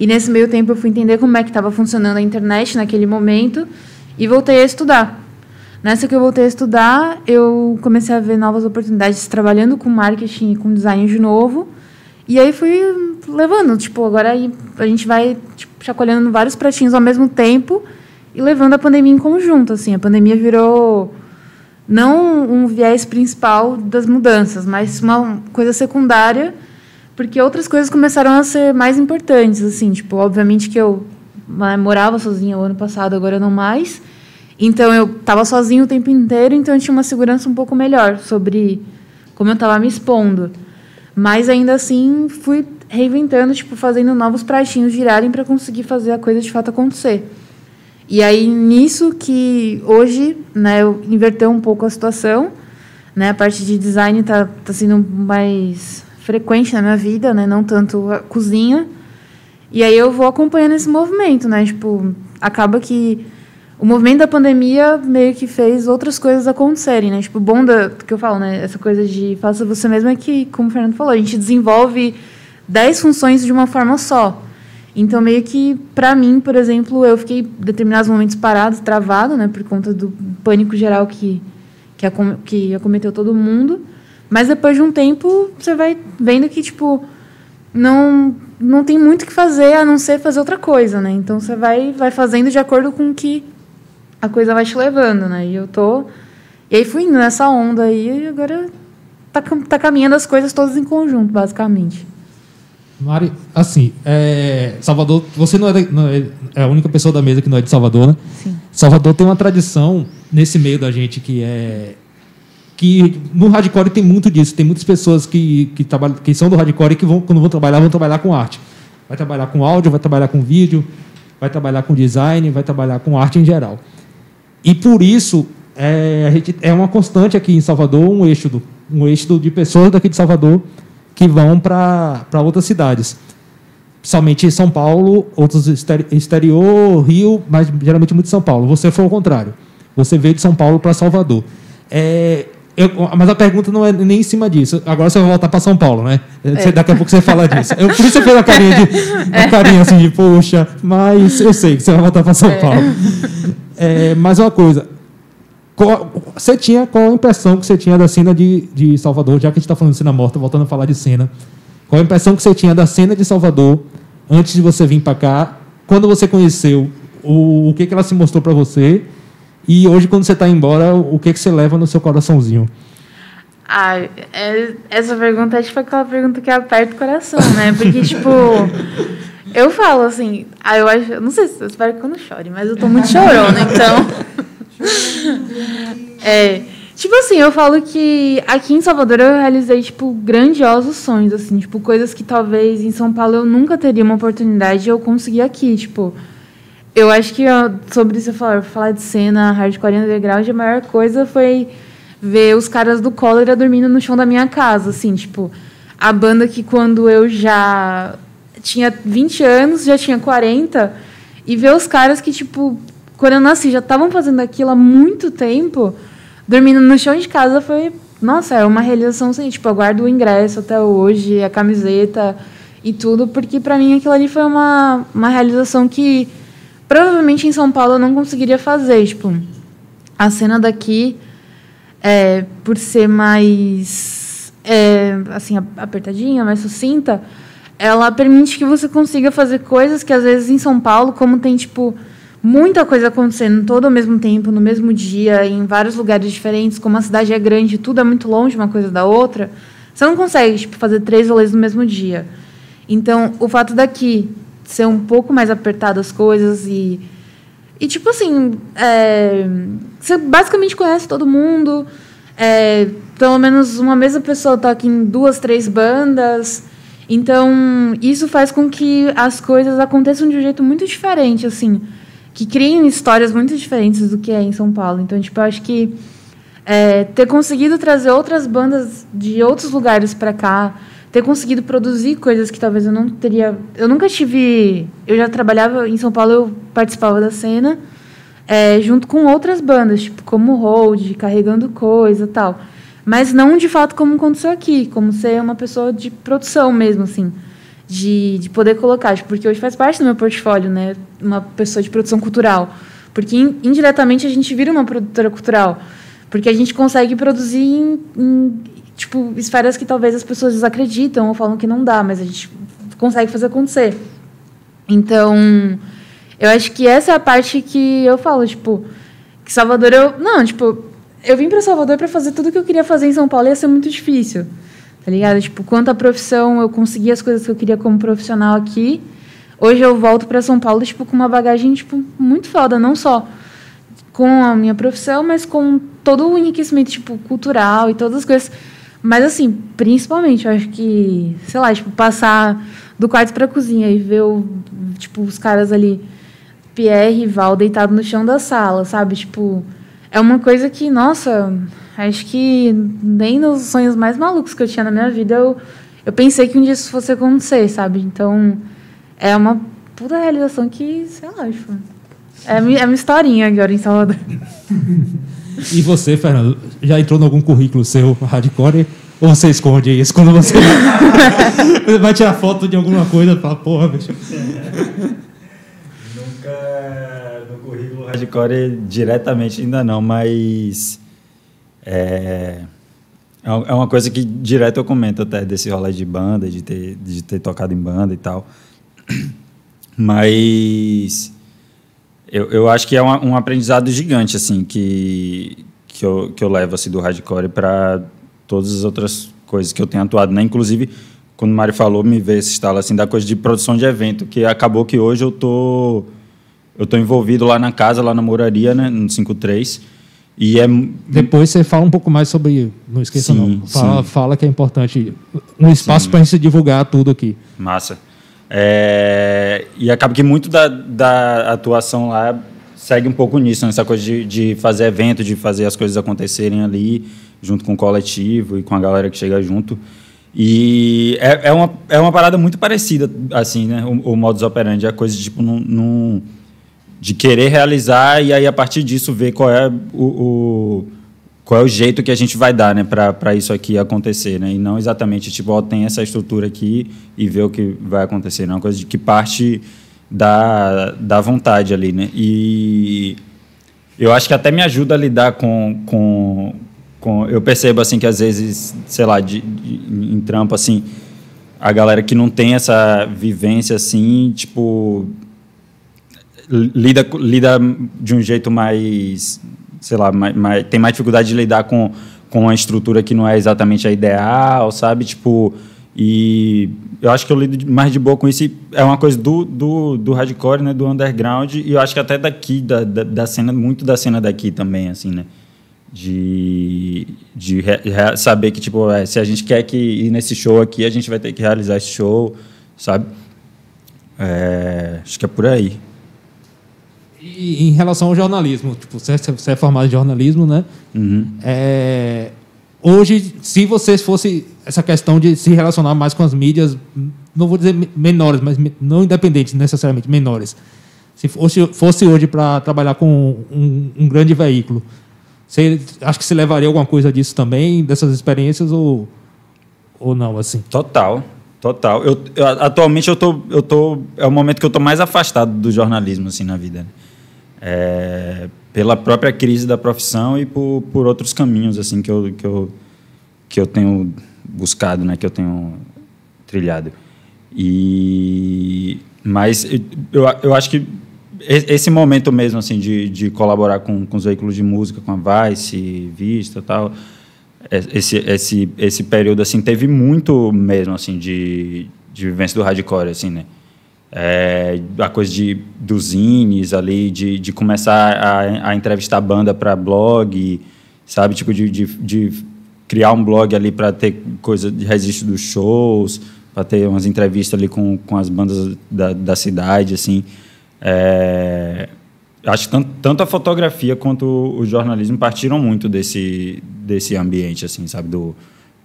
E nesse meio tempo eu fui entender como é que estava funcionando a internet naquele momento e voltei a estudar. Nessa que eu voltei a estudar, eu comecei a ver novas oportunidades trabalhando com marketing e com design de novo. E aí fui levando, tipo, agora a gente vai tipo, chacoalhando vários pratinhos ao mesmo tempo e levando a pandemia em conjunto, assim. A pandemia virou não um viés principal das mudanças, mas uma coisa secundária, porque outras coisas começaram a ser mais importantes, assim, tipo, obviamente que eu né, morava sozinha o ano passado, agora não mais. Então eu estava sozinha o tempo inteiro, então eu tinha uma segurança um pouco melhor sobre como eu estava me expondo. Mas ainda assim fui reinventando, tipo, fazendo novos pratinhos girarem para conseguir fazer a coisa de fato acontecer. E aí nisso que hoje, né, eu inverteu um pouco a situação, né? A parte de design tá tá sendo mais frequente na minha vida, né, não tanto a cozinha. E aí eu vou acompanhando esse movimento, né? Tipo, acaba que o movimento da pandemia meio que fez outras coisas acontecerem, né? Tipo, bom da, que eu falo, né? Essa coisa de faça você mesmo é que, como o Fernando falou, a gente desenvolve 10 funções de uma forma só. Então, meio que, para mim, por exemplo, eu fiquei determinados momentos parados, travado, né? Por conta do pânico geral que, que, que acometeu todo mundo. Mas depois de um tempo, você vai vendo que, tipo, não, não tem muito o que fazer a não ser fazer outra coisa, né? Então, você vai, vai fazendo de acordo com o que a coisa vai te levando, né? E eu tô. E aí fui indo nessa onda aí e agora tá, tá caminhando as coisas todas em conjunto, basicamente. Mari, assim, é, Salvador, você não é, não é- é a única pessoa da mesa que não é de Salvador, né? Sim. Salvador tem uma tradição nesse meio da gente que é que no hardcore tem muito disso. Tem muitas pessoas que que, trabalham, que são do hardcore e que vão quando vão trabalhar vão trabalhar com arte. Vai trabalhar com áudio, vai trabalhar com vídeo, vai trabalhar com design, vai trabalhar com arte em geral. E por isso é, a gente, é uma constante aqui em Salvador um eixo do, um eixo de pessoas daqui de Salvador que vão para outras cidades. Principalmente São Paulo, outros exteri- exterior, Rio, mas geralmente muito São Paulo. Você foi ao contrário. Você veio de São Paulo para Salvador. É, eu- mas a pergunta não é nem em cima disso. Agora você vai voltar para São Paulo, né? Você- Daqui a pouco você fala disso. Eu, por isso você fez uma carinha, de, *laughs* uma carinha assim de, poxa, mas eu sei que você vai voltar para São Paulo. É, mas uma coisa, qual, você tinha qual a impressão que você tinha da cena de, de Salvador, já que a gente está falando de cena morta, voltando a falar de cena. Qual a impressão que você tinha da cena de Salvador antes de você vir para cá? Quando você conheceu, o, o que, que ela se mostrou para você? E hoje, quando você está embora, o que, que você leva no seu coraçãozinho? Ah, é- essa pergunta é tipo aquela pergunta que aperta o coração, né? Porque, *laughs* tipo, eu falo assim, ah, eu acho, eu não sei se eu espero que eu não chore, mas eu tô muito chorona, então. *laughs* É, tipo assim, eu falo que aqui em Salvador eu realizei, tipo, grandiosos sonhos, assim, tipo, coisas que talvez em São Paulo eu nunca teria uma oportunidade e eu consegui aqui, tipo. Eu acho que sobre isso falar, falar de cena hardcore underground, a maior coisa foi ver os caras do Cólera dormindo no chão da minha casa, assim, tipo, a banda que quando eu já tinha 20 anos, já tinha 40, e ver os caras que, tipo, quando eu nasci já estavam fazendo aquilo há muito tempo, dormindo no chão de casa foi, nossa, é uma realização assim, tipo, eu guardo o ingresso até hoje, a camiseta e tudo, porque para mim aquilo ali foi uma, uma realização que provavelmente em São Paulo eu não conseguiria fazer, tipo, a cena daqui é, por ser mais é, assim apertadinha, mais sucinta, ela permite que você consiga fazer coisas que às vezes em São Paulo, como tem tipo muita coisa acontecendo todo ao mesmo tempo, no mesmo dia, em vários lugares diferentes, como a cidade é grande, tudo é muito longe uma coisa da outra, você não consegue tipo, fazer três rolês no mesmo dia. Então, o fato daqui ser um pouco mais apertado as coisas e e, tipo assim, é, você basicamente conhece todo mundo. é, pelo menos uma mesma pessoa toca em duas, três bandas. Então, isso faz com que as coisas aconteçam de um jeito muito diferente, assim. Que criem histórias muito diferentes do que é em São Paulo. Então, tipo, eu acho que é, ter conseguido trazer outras bandas de outros lugares para cá, ter conseguido produzir coisas que talvez eu não teria. Eu nunca tive. Eu já trabalhava em São Paulo, eu participava da cena, é, junto com outras bandas, tipo como Hold, carregando coisa tal. Mas não de fato como aconteceu aqui, como ser uma pessoa de produção mesmo, assim. De, de poder colocar, tipo, porque hoje faz parte do meu portfólio, né? Uma pessoa de produção cultural. Porque in- indiretamente a gente vira uma produtora cultural. Porque a gente consegue produzir em, em, tipo, esferas que talvez as pessoas desacreditam ou falam que não dá, mas a gente consegue fazer acontecer. Então, eu acho que essa é a parte que eu falo, tipo, que Salvador eu. Não, tipo, eu vim para Salvador para fazer tudo que eu queria fazer em São Paulo ia ser muito difícil. Tá ligado? Tipo, quanto à profissão, eu consegui as coisas que eu queria como profissional aqui. Hoje eu volto para São Paulo, tipo, com uma bagagem, tipo, muito foda, não só com a minha profissão, mas com todo o enriquecimento, tipo, cultural e todas as coisas. Mas, assim, principalmente, eu acho que, sei lá, tipo, passar do quarto para a cozinha e ver, o, tipo, os caras ali, Pierre e Val, deitado no chão da sala, sabe? Tipo, é uma coisa que, nossa, acho que nem nos sonhos mais malucos que eu tinha na minha vida eu, eu pensei que um dia isso fosse acontecer, sabe? Então, é uma puta realização que, sei lá, tipo, É é a minha historinha agora em Salvador. *laughs* E você, Fernando, já entrou em algum currículo seu hardcore? Ou você esconde isso quando você *laughs* vai tirar foto de alguma coisa e fala, porra, bicho. Nunca no currículo hardcore diretamente ainda não, mas é, é uma coisa que direto eu comento até desse rolê de banda, de ter, de ter tocado em banda e tal. Mas eu, eu acho que é uma- um aprendizado gigante assim que, que, eu, que eu levo assim, do hardcore para todas as outras coisas que eu tenho atuado, né? Inclusive, quando o Mário falou, me veio esse estalo assim da coisa de produção de evento, que acabou que hoje eu tô eu tô envolvido lá na casa, lá na moraria, né, no 53. E é Depois você fala um pouco mais sobre. Não esqueça, Sim, não. Fala, sim. fala que é importante. Um espaço para a gente divulgar tudo aqui. Massa. É, e acaba que muito da, da atuação lá segue um pouco nisso, nessa coisa de, de fazer evento, de fazer as coisas acontecerem ali, junto com o coletivo e com a galera que chega junto. E é, é, uma, é uma parada muito parecida, assim, né? O, o modus operandi, a coisa de, tipo, não, não- de querer realizar e aí, a partir disso, ver qual é o, o- qual é o jeito que a gente vai dar, né, para isso aqui acontecer, né? E não exatamente tipo, ó, tem essa estrutura aqui e ver o que vai acontecer, não é uma coisa de que parte da, da vontade ali, né? E eu acho que até me ajuda a lidar com, com, eu percebo assim que às vezes, sei lá, de, de- em trampo assim, a galera que não tem essa vivência assim, tipo lida lida de um jeito mais sei lá mais, mais- tem mais dificuldade de lidar com com uma estrutura que não é exatamente a ideal sabe? Tipo e eu acho que eu lido mais de boa com isso é uma coisa do, do, do hardcore né? Do underground e eu acho que até daqui da, da, da cena muito da cena daqui também assim né? De, de re- re- saber que tipo é, se a gente quer que ir nesse show aqui a gente vai ter que realizar esse show sabe? É, acho que é por aí E em relação ao jornalismo, tipo, você, você é formado em jornalismo, né? Uhum. É, hoje, se você fosse essa questão de se relacionar mais com as mídias, não vou dizer me- menores, mas não independentes necessariamente, menores. Se fosse, fosse hoje para trabalhar com um, um grande veículo, você acha que você levaria alguma coisa disso também, dessas experiências, ou, ou não, assim? Total, total. Eu, eu- atualmente eu tô, eu tô, é o momento que eu tô mais afastado do jornalismo assim na vida. É, pela própria crise da profissão e por, por outros caminhos assim que eu, que eu que eu tenho buscado, né, que eu tenho trilhado. E mas eu, eu acho que esse momento mesmo assim de, de colaborar com, com os veículos de música, com a Vice, Vista, tal, é- esse esse esse período assim teve muito mesmo assim de, de vivência do hardcore assim, né? É, a coisa de dos zines ali, de, de começar a, a entrevistar banda para blog, sabe? Tipo, de, de, de criar um blog ali para ter coisa de registro dos shows, para ter umas entrevistas ali com, com as bandas da, da cidade, assim. É, acho que tanto, tanto a fotografia quanto o jornalismo partiram muito desse, desse ambiente, assim, sabe? Do,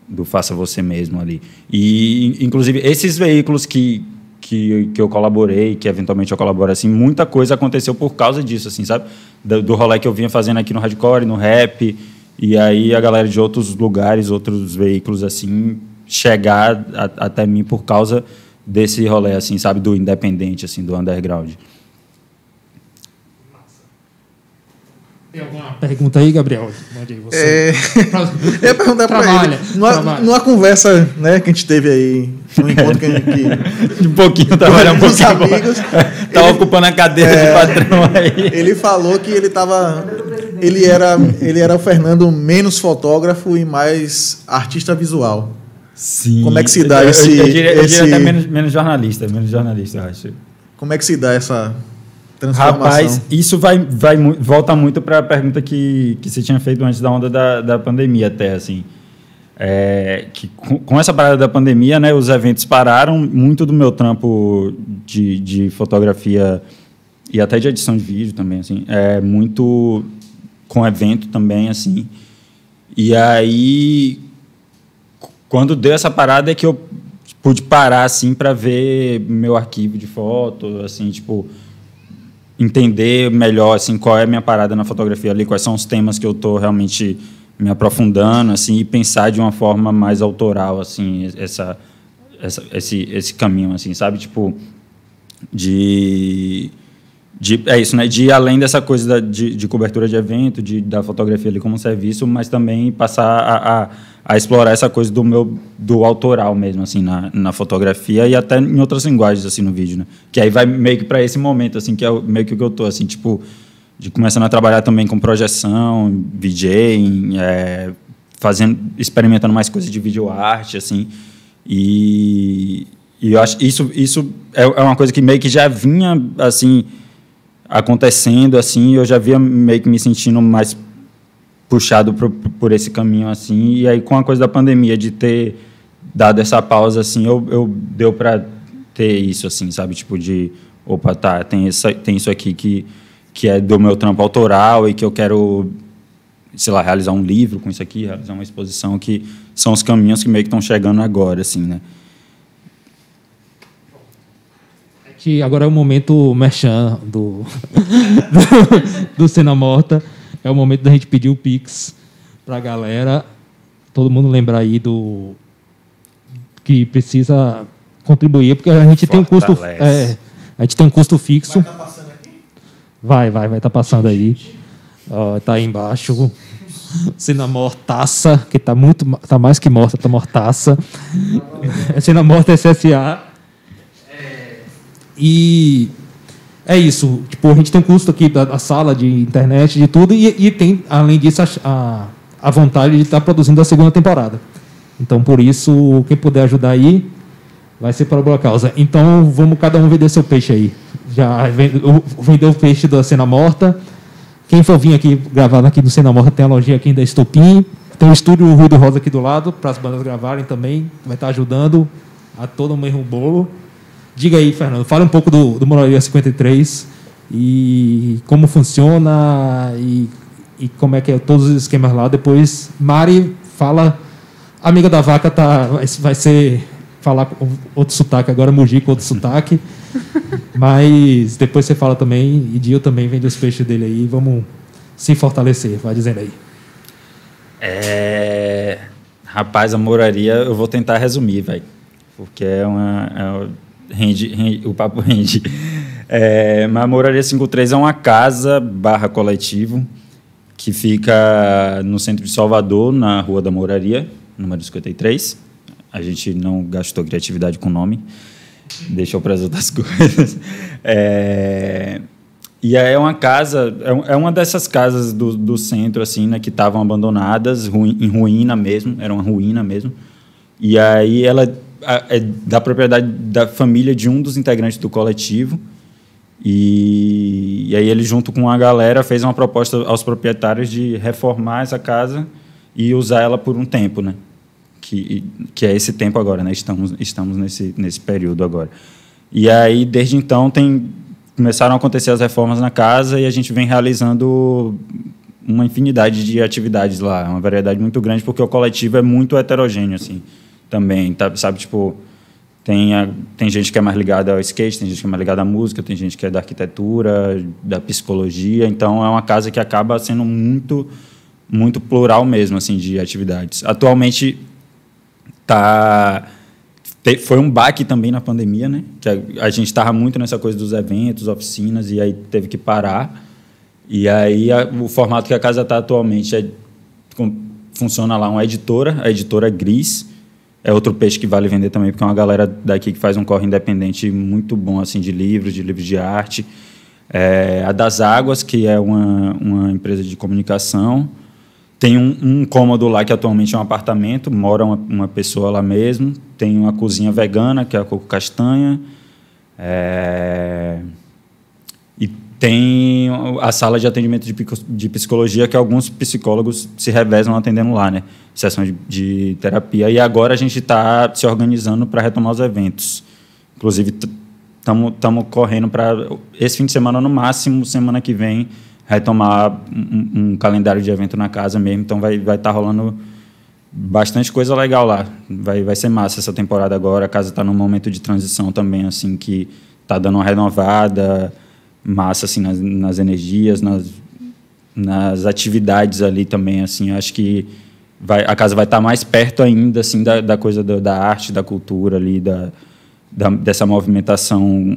do faça você mesmo ali. E, inclusive, esses veículos que, que, que eu colaborei, que eventualmente eu colaboro, assim, muita coisa aconteceu por causa disso, assim, sabe? Do, do rolê que eu vinha fazendo aqui no hardcore, no rap, e aí a galera de outros lugares, outros veículos, assim, chegar a- até mim por causa desse rolê, assim, sabe? Do independente, assim, do underground. Tem alguma pergunta aí, Gabriel? Mande aí você. É, *laughs* eu ia perguntar para ele. Numa, trabalha. numa conversa né, que a gente teve aí, num encontro que, que Um *laughs* pouquinho, trabalhar um pouquinho. amigos, tá ele- ocupando a cadeira É. de patrão aí. ele falou que ele tava. Ele era, ele era o Fernando menos fotógrafo e mais artista visual. Sim. Como é que se dá Eu- esse- Eu, diria, eu esse- diria até menos, menos jornalista, menos jornalista, eu acho. Como é que se dá essa transformação? Rapaz, isso vai, vai volta muito para a pergunta que, que você tinha feito antes da onda da, da pandemia até, assim. É, que com, com essa parada da pandemia, né, os eventos pararam, muito do meu trampo de, de fotografia e até de edição de vídeo também, assim, é muito com evento também, assim. E aí, quando deu essa parada é que eu pude parar assim para ver meu arquivo de foto, assim, tipo, entender melhor assim qual é a minha parada na fotografia ali, quais são os temas que eu estou realmente me aprofundando assim e pensar de uma forma mais autoral assim essa, essa esse esse caminho assim, sabe? Tipo de de, é isso, né? De ir além dessa coisa da, de, de, cobertura de evento, de, da fotografia ali como serviço, mas também passar a, a, a, explorar essa coisa do meu do autoral mesmo, assim, na, na fotografia e até em outras linguagens, assim, no vídeo, né? Que aí vai meio que para esse momento, assim, que é meio que o que eu tô, assim, tipo, de começando a trabalhar também com projeção, VJ, é, fazendo, experimentando mais coisas de vídeo arte, assim, e, e eu acho isso isso é, é uma coisa que meio que já vinha, assim acontecendo assim, eu já via meio que me sentindo mais puxado por, por esse caminho assim, e aí com a coisa da pandemia de ter dado essa pausa assim, eu, eu deu para ter isso assim, sabe, tipo de opa, tá, tem essa, tem isso aqui que que é do meu trampo autoral e que eu quero sei lá, realizar um livro com isso aqui, realizar uma exposição que são os caminhos que meio que estão chegando agora assim, né? que agora é o momento merchan do, *laughs* do, do Cena Morta. É o momento da gente pedir o Pix para a galera. Todo mundo lembrar aí do que precisa contribuir, porque a gente tem um custo. É, a gente tem um custo fixo. Vai, tá passando aqui? vai, vai, vai estar tá passando aí. Ó, tá aí embaixo. Cena mortaça, que tá muito. tá mais que morta, tá mortaça. Cena morta SSA. E é isso. Tipo, a gente tem um custo aqui da, da sala, de internet, de tudo, e, e tem, além disso, a, a vontade de estar produzindo a segunda temporada. Então, por isso, quem puder ajudar aí, vai ser para boa causa. Então, vamos cada um vender seu peixe aí. Já vendeu o peixe da Cena Morta. Quem for vir aqui gravar aqui no Cena Morta, tem a lojinha aqui da Estopim. Tem o estúdio Rui do Rosa aqui do lado, para as bandas gravarem também. Vai estar ajudando a todo o mesmo bolo. Diga aí, Fernando, fala um pouco do, do Moraria 53 e como funciona e, e como é que é todos os esquemas lá. Depois, Mari fala. Amiga da vaca tá, vai, vai ser falar outro sotaque, agora Mugi com outro *laughs* sotaque. Mas depois você fala também, e Dio também vende os peixes dele aí. Vamos se fortalecer, vai dizendo aí. É... Rapaz, a moraria, eu vou tentar resumir, velho. Porque é uma, é rende, rende, o papo rende. É, mas a Moraria 53 é uma casa barra coletivo que fica no centro de Salvador, na Rua da Moraria, número 53. A gente não gastou criatividade com o nome, deixou para as outras *laughs* coisas. É, e é uma casa, é, é uma dessas casas do, do centro, assim, né, que estavam abandonadas, ruim, em ruína mesmo, era uma ruína mesmo. E aí ela é da propriedade da família de um dos integrantes do coletivo. E, e, aí ele, junto com a galera, fez uma proposta aos proprietários de reformar essa casa e usar ela por um tempo, né? Que, que é esse tempo agora, né? Estamos, estamos nesse, nesse período agora. E aí, desde então, tem, começaram a acontecer as reformas na casa e a gente vem realizando uma infinidade de atividades lá, uma variedade muito grande, porque o coletivo é muito heterogêneo, assim também, tá, sabe? Tipo, tem, a, tem gente que é mais ligada ao skate, tem gente que é mais ligada à música, tem gente que é da arquitetura, da psicologia. Então, é uma casa que acaba sendo muito, muito plural mesmo, assim, de atividades. Atualmente, tá foi um baque também na pandemia, né? Que a, a gente estava muito nessa coisa dos eventos, oficinas, e aí teve que parar. E aí a, o formato que a casa está atualmente é funciona lá uma editora, a editora Gris, é outro peixe que vale vender também, porque é uma galera daqui que faz um corre independente muito bom, assim, de livros, de livros de arte. É, a Das Águas, que é uma, uma empresa de comunicação. Tem um, um cômodo lá que atualmente é um apartamento, mora uma, uma pessoa lá mesmo. Tem uma cozinha vegana, que é a Coco Castanha. É, tem a sala de atendimento de psicologia que alguns psicólogos se revezam atendendo lá, né? Sessão de, de terapia. E agora a gente está se organizando para retomar os eventos. Inclusive, estamos correndo para esse fim de semana, no máximo, semana que vem, retomar um, um calendário de evento na casa mesmo. Então, vai estar vai tá rolando bastante coisa legal lá. Vai, vai ser massa essa temporada agora. A casa está num momento de transição também, assim, que está dando uma renovada massa assim nas, nas energias, nas, nas atividades ali também assim. Acho que vai, a casa vai estar mais perto ainda assim da, da coisa da, da arte, da cultura ali, da, da, dessa movimentação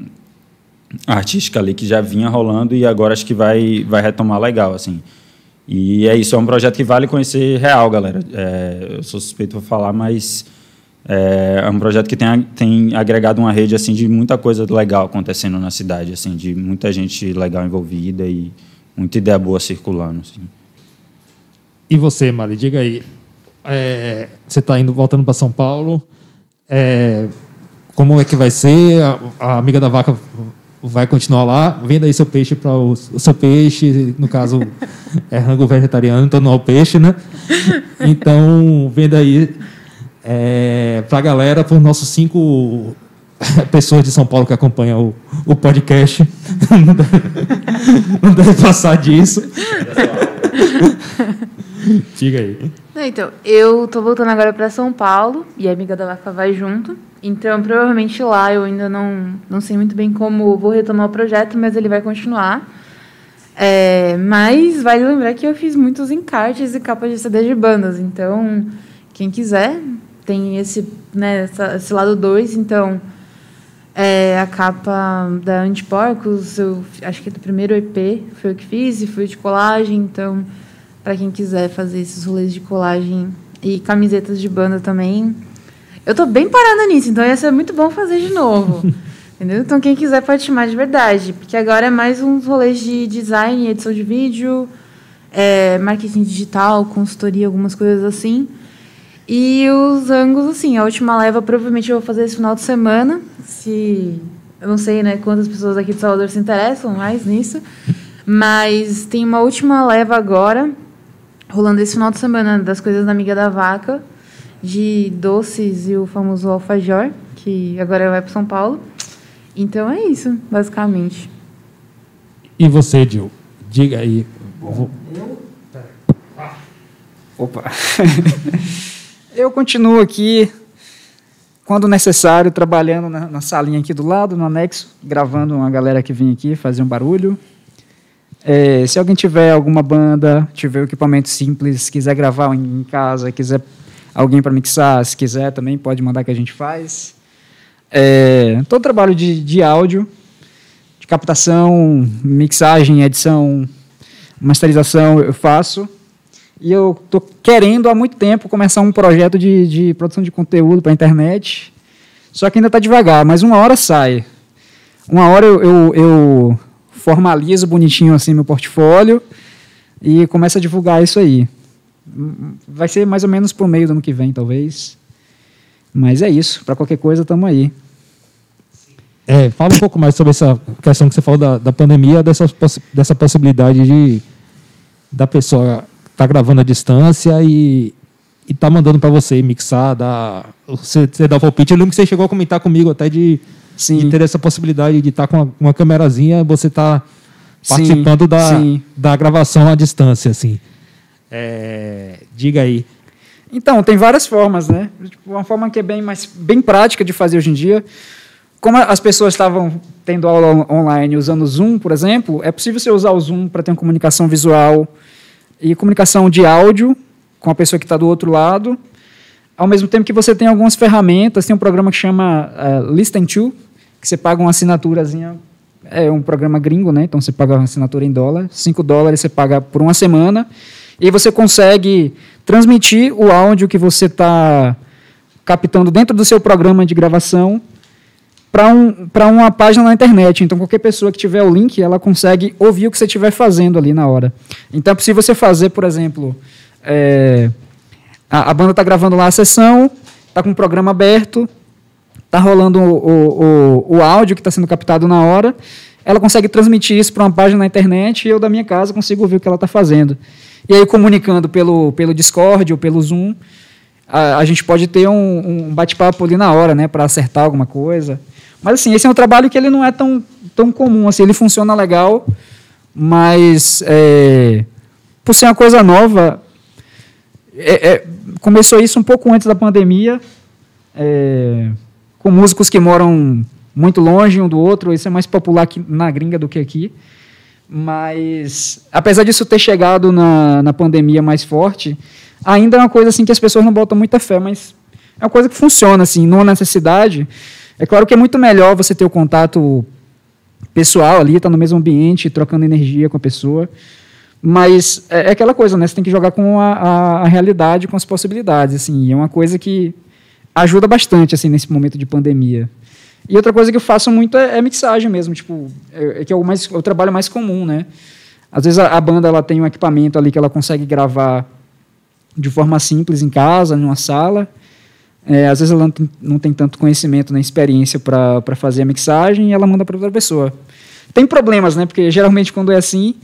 artística ali que já vinha rolando e agora acho que vai vai retomar legal assim. E é isso, é um projeto que vale conhecer real, galera. É, eu sou suspeito para falar, mas é, é um projeto que tem, tem agregado uma rede assim de muita coisa legal acontecendo na cidade, assim, de muita gente legal envolvida e muita ideia boa circulando. Assim. E você, Mari, diga aí. É, você está indo voltando para São Paulo. É, como é que vai ser? A, a amiga da vaca vai continuar lá, venda aí seu peixe para o, o, seu peixe, no caso *laughs* é rango vegetariano, então não é o peixe, né? Então, venda aí é, para a galera, para os nossos cinco *laughs* pessoas de São Paulo que acompanham o, o podcast. *laughs* não, deve, não deve passar disso. *laughs* Diga aí. então, eu tô voltando agora para São Paulo e a amiga da Vaca vai junto. Então, provavelmente lá eu ainda não, não sei muito bem como vou retomar o projeto, mas ele vai continuar. É, mas vale lembrar que eu fiz muitos encartes e capas de CD de bandas. Então, quem quiser, tem esse, né, essa, esse lado 2. Então, é, a capa da Antiporcos, eu acho que do primeiro EP foi eu que fiz, e foi de colagem. Então, para quem quiser fazer esses rolês de colagem e camisetas de banda também, eu tô bem parada nisso, então ia ser muito bom fazer de novo. *laughs* entendeu? Então quem quiser pode chamar de verdade, porque agora é mais uns rolês de design, edição de vídeo, é, marketing digital, consultoria, algumas coisas assim. E os ângulos, assim, a última leva provavelmente eu vou fazer esse final de semana, se eu não sei, né, quantas pessoas aqui de Salvador se interessam mais nisso, mas tem uma última leva agora, rolando esse final de semana das coisas da amiga da vaca de doces e o famoso alfajor, que agora vai para São Paulo. Então é isso, basicamente. E você, Dil? Diga aí. Bom, eu... Opa. *laughs* eu continuo aqui, quando necessário, trabalhando na, na, salinha aqui do lado, no anexo, gravando uma galera que vem aqui fazer um barulho. É, se alguém tiver alguma banda, tiver equipamento simples, quiser gravar em casa, quiser alguém para mixar, se quiser também pode mandar que a gente faz. É, todo trabalho de, de áudio, de captação, mixagem, edição, masterização eu faço. E eu estou querendo há muito tempo começar um projeto de, de produção de conteúdo para a internet. Só que ainda está devagar, mas uma hora sai. Uma hora eu, eu, eu formalizo bonitinho assim meu portfólio e começo a divulgar isso aí. Vai ser mais ou menos pro meio do ano que vem, talvez. Mas é isso. Para qualquer coisa, estamos aí. É, fala um pouco mais sobre essa questão que você falou da, da pandemia, dessa, dessa possibilidade de da pessoa tá gravando à distância e, e tá mandando para você mixar, dar, você, você dá o palpite. Eu lembro que você chegou a comentar comigo até de, de ter essa possibilidade de estar tá com uma, uma câmerazinha, você tá participando sim, da, sim. da gravação à distância, assim. É, diga aí. Então, tem várias formas, né? Tipo, uma forma que é bem, mais, bem prática de fazer hoje em dia. Como as pessoas estavam tendo aula online usando o Zoom, por exemplo, é possível você usar o Zoom para ter uma comunicação visual e comunicação de áudio com a pessoa que está do outro lado, ao mesmo tempo que você tem algumas ferramentas, tem um programa que chama uh, Listen To, que você paga uma assinaturazinha, é um programa gringo, né? Então você paga uma assinatura em dólar, 5 dólares você paga por uma semana, e você consegue transmitir o áudio que você está captando dentro do seu programa de gravação para um, uma página na internet. Então, qualquer pessoa que tiver o link, ela consegue ouvir o que você estiver fazendo ali na hora. Então, possível você fazer, por exemplo, é, a, a, banda está gravando lá a sessão, está com o programa aberto, está rolando o, o, o, o áudio que está sendo captado na hora, ela consegue transmitir isso para uma página na internet e eu, da minha casa, consigo ouvir o que ela está fazendo. E aí, comunicando pelo, pelo Discord ou pelo Zoom, a, a gente pode ter um, um bate-papo ali na hora, né, para acertar alguma coisa. Mas, assim, esse é um trabalho que ele não é tão, tão comum. Assim, ele funciona legal, mas, é, por ser uma coisa nova, é, é, começou isso um pouco antes da pandemia, é, com músicos que moram muito longe um do outro. Isso é mais popular aqui na gringa do que aqui. Mas, apesar disso ter chegado na, na pandemia mais forte, ainda é uma coisa assim que as pessoas não botam muita fé, mas é uma coisa que funciona, assim, há necessidade. É claro que é muito melhor você ter o contato pessoal ali, estar tá no mesmo ambiente, trocando energia com a pessoa. Mas é, é, aquela coisa, né? Você tem que jogar com a, a, a, realidade, com as possibilidades, assim. É uma coisa que ajuda bastante, assim, nesse momento de pandemia. E outra coisa que eu faço muito é, é mixagem mesmo, tipo, é, é que é o, mais, o trabalho mais comum, né? Às vezes a, a, banda ela tem um equipamento ali que ela consegue gravar de forma simples em casa, numa sala. É, às vezes ela não tem, não tem tanto conhecimento nem experiência para fazer a mixagem e ela manda para outra pessoa. Tem problemas, né? Porque geralmente quando é assim,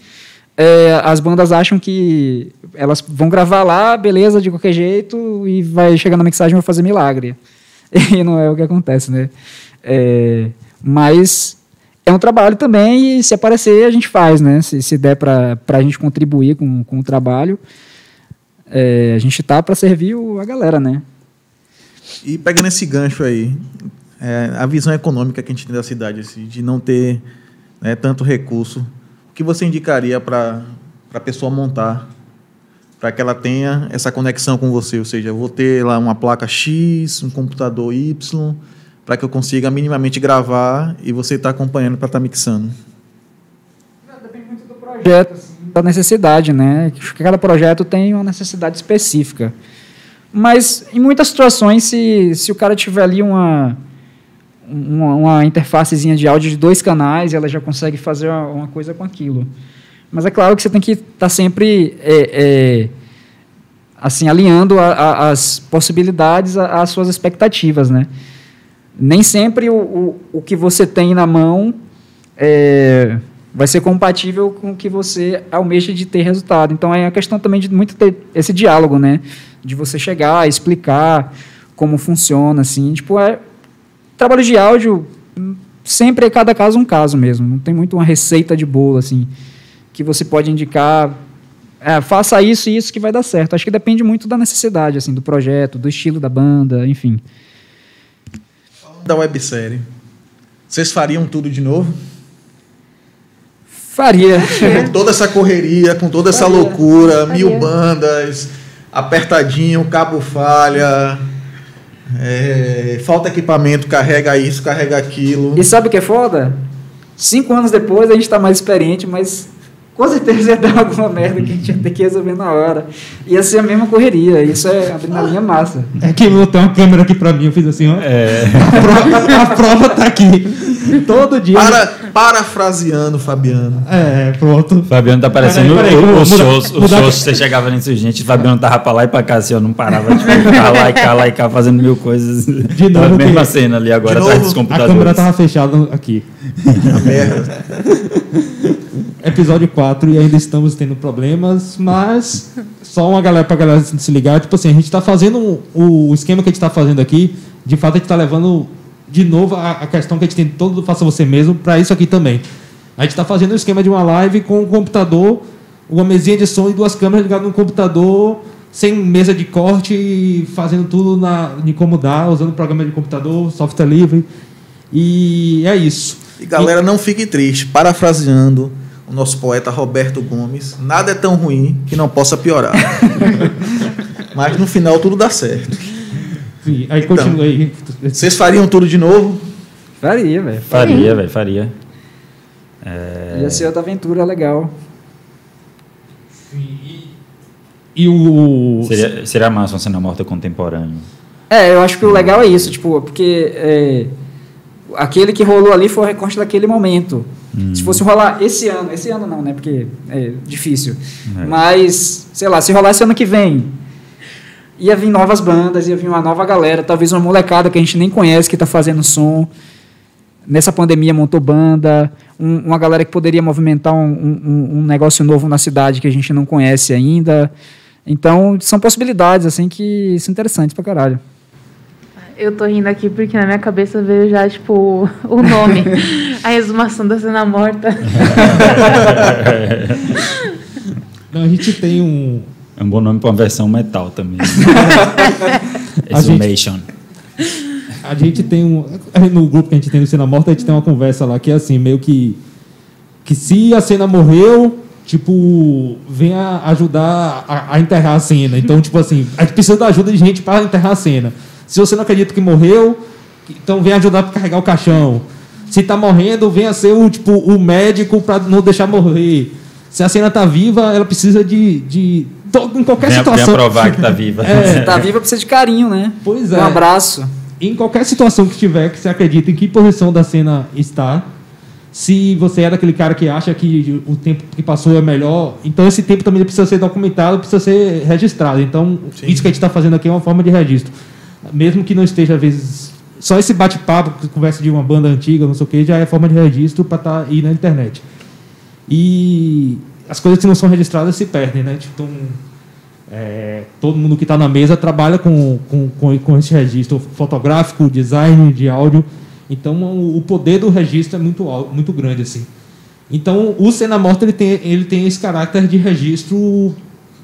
é, as bandas acham que elas vão gravar lá, beleza, de qualquer jeito, e vai chegar na mixagem e vai fazer milagre. *laughs* E não é o que acontece, né? É, mas é um trabalho também, e se aparecer, a gente faz, né? Se, se der para a gente contribuir com, com o trabalho, é, a gente tá para servir o, a galera, né? E pegando esse gancho aí, é, a visão econômica que a gente tem da cidade, assim, de não ter né, tanto recurso que você indicaria para a pessoa montar para que ela tenha essa conexão com você? Ou seja, eu vou ter lá uma placa X, um computador Y, para que eu consiga minimamente gravar e você está acompanhando para estar tá mixando. Depende muito do projeto, assim, da necessidade, né? Cada projeto tem uma necessidade específica. Mas em muitas situações, se, se o cara tiver ali uma uma, uma interfacezinha de áudio de dois canais ela já consegue fazer uma, uma coisa com aquilo. Mas é claro que você tem que estar tá sempre é, é, assim alinhando a, a, as possibilidades às suas expectativas, né? Nem sempre o, o, o que você tem na mão é, vai ser compatível com o que você almeja de ter resultado. Então é a questão também de muito ter esse diálogo, né? De você chegar, explicar como funciona, assim, tipo é Trabalho de áudio, sempre é cada caso um caso mesmo. Não tem muito uma receita de bolo, assim, que você pode indicar. É, faça isso e isso que vai dar certo. Acho que depende muito da necessidade, assim, do projeto, do estilo da banda, enfim. Da websérie. Vocês fariam tudo de novo? Faria. Com toda essa correria, com toda essa Faria. loucura, Faria. mil bandas, apertadinho, cabo falha. É, falta equipamento, carrega isso, carrega aquilo. E sabe o que é foda? Cinco anos depois a gente está mais experiente, mas com certeza ia dar alguma merda que a gente ia ter que resolver na hora. Ia ser a mesma correria. Isso é adrenalina massa. É que eu tenho uma câmera aqui pra mim, eu fiz assim, ó. É. A, prova, a prova tá aqui. Todo dia. Para, parafraseando Fabiano. É, pronto. Fabiano tá parecendo peraí, peraí, os shows. Os shows você chegava nisso, gente. Fabiano tava pra lá e pra cá, assim, ó. Não parava de cá lá e cá, lá e cá, fazendo mil coisas. De novo. A mesma cena ali agora, atrás dos computadores. A câmera tava fechada aqui. A merda. *laughs* Episódio 4 e ainda estamos tendo problemas, mas só uma galera pra galera se ligar. Tipo assim, a gente tá fazendo o esquema que a gente tá fazendo aqui, de fato a gente tá levando de novo a, a questão que a gente tem todo faça você mesmo para isso aqui também. A gente está fazendo o esquema de uma live com um computador, uma mesinha de som e duas câmeras ligadas no computador, sem mesa de corte, fazendo tudo na, de como dá, usando programa de computador, software livre. E é isso. E galera, e... não fique triste. Parafraseando o nosso poeta Roberto Gomes, nada é tão ruim que não possa piorar. *laughs* Mas no final tudo dá certo. Sim, aí então, continua aí. Vocês fariam tudo de novo? Faria, velho. Faria, velho, faria. É... Ia ser outra aventura legal. Sim, e, e o. Seria, seria massa uma cena morta contemporânea. É, eu acho que o legal é isso, tipo, porque é, aquele que rolou ali foi o recorte daquele momento. Hum. Se fosse rolar esse ano, esse ano não, né? Porque é difícil. É. Mas, sei lá, se rolasse ano que vem, ia vir novas bandas, ia vir uma nova galera, talvez uma molecada que a gente nem conhece que está fazendo som. Nessa pandemia montou banda, um, uma galera que poderia movimentar um, um, um, negócio novo na cidade que a gente não conhece ainda. Então, são possibilidades assim que são interessantes pra caralho. Eu tô rindo aqui porque na minha cabeça veio já, tipo, o nome. *laughs* a exumação da cena morta. *laughs* Não, a gente tem um. É um bom nome para uma versão metal também. *laughs* Exhumation. a gente tem um. No grupo que a gente tem no Cena Morta, a gente tem uma conversa lá que é assim, meio que. Que se a cena morreu, tipo, venha ajudar a, a enterrar a cena. Então, tipo assim, a gente precisa da ajuda de gente para enterrar a cena. Se você não acredita que morreu, então venha ajudar para carregar o caixão. Se tá morrendo, venha ser o, tipo, o médico para não deixar morrer. Se a cena tá viva, ela precisa de. de todo, em qualquer venha situação. provar que tá viva. *laughs* É. Você tá viva, precisa de carinho, né? Pois é. Um abraço. em qualquer situação que tiver, que você acredita em que posição da cena está, se você é daquele cara que acha que o tempo que passou é melhor, então esse tempo também precisa ser documentado, precisa ser registrado. Então, Sim. isso que a gente está fazendo aqui é uma forma de registro. Mesmo que não esteja, às vezes, só esse bate-papo, conversa de uma banda antiga, não sei o que, já é forma de registro para estar aí na internet. E as coisas que não são registradas se perdem, né? Então, é, todo mundo que está na mesa trabalha com, com, com, com esse registro fotográfico, design, de áudio. Então, o, poder do registro é muito, muito grande, assim. Então, o Cena Morta ele tem, ele tem esse caráter de registro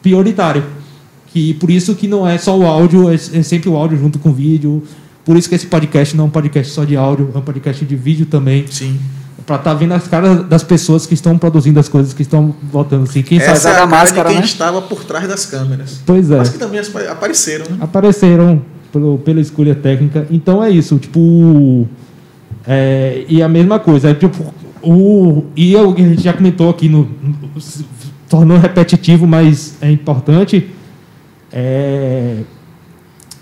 prioritário. Que, por isso que não é só o áudio, é, é sempre o áudio junto com o vídeo. Por isso que esse podcast não é um podcast só de áudio, é um podcast de vídeo também. Sim. Para estar vendo as caras das pessoas que estão produzindo as coisas, que estão voltando assim. Quem sabe Essa é da a cara máscara, de quem né? estava por trás das câmeras. Pois é. Mas que também apa- apareceram, né? apareceram pelo, pela escolha técnica. Então é isso, tipo. é, e a mesma coisa, é, tipo, o, e é o que a gente já comentou aqui, no, no- se tornou repetitivo, mas é importante. É,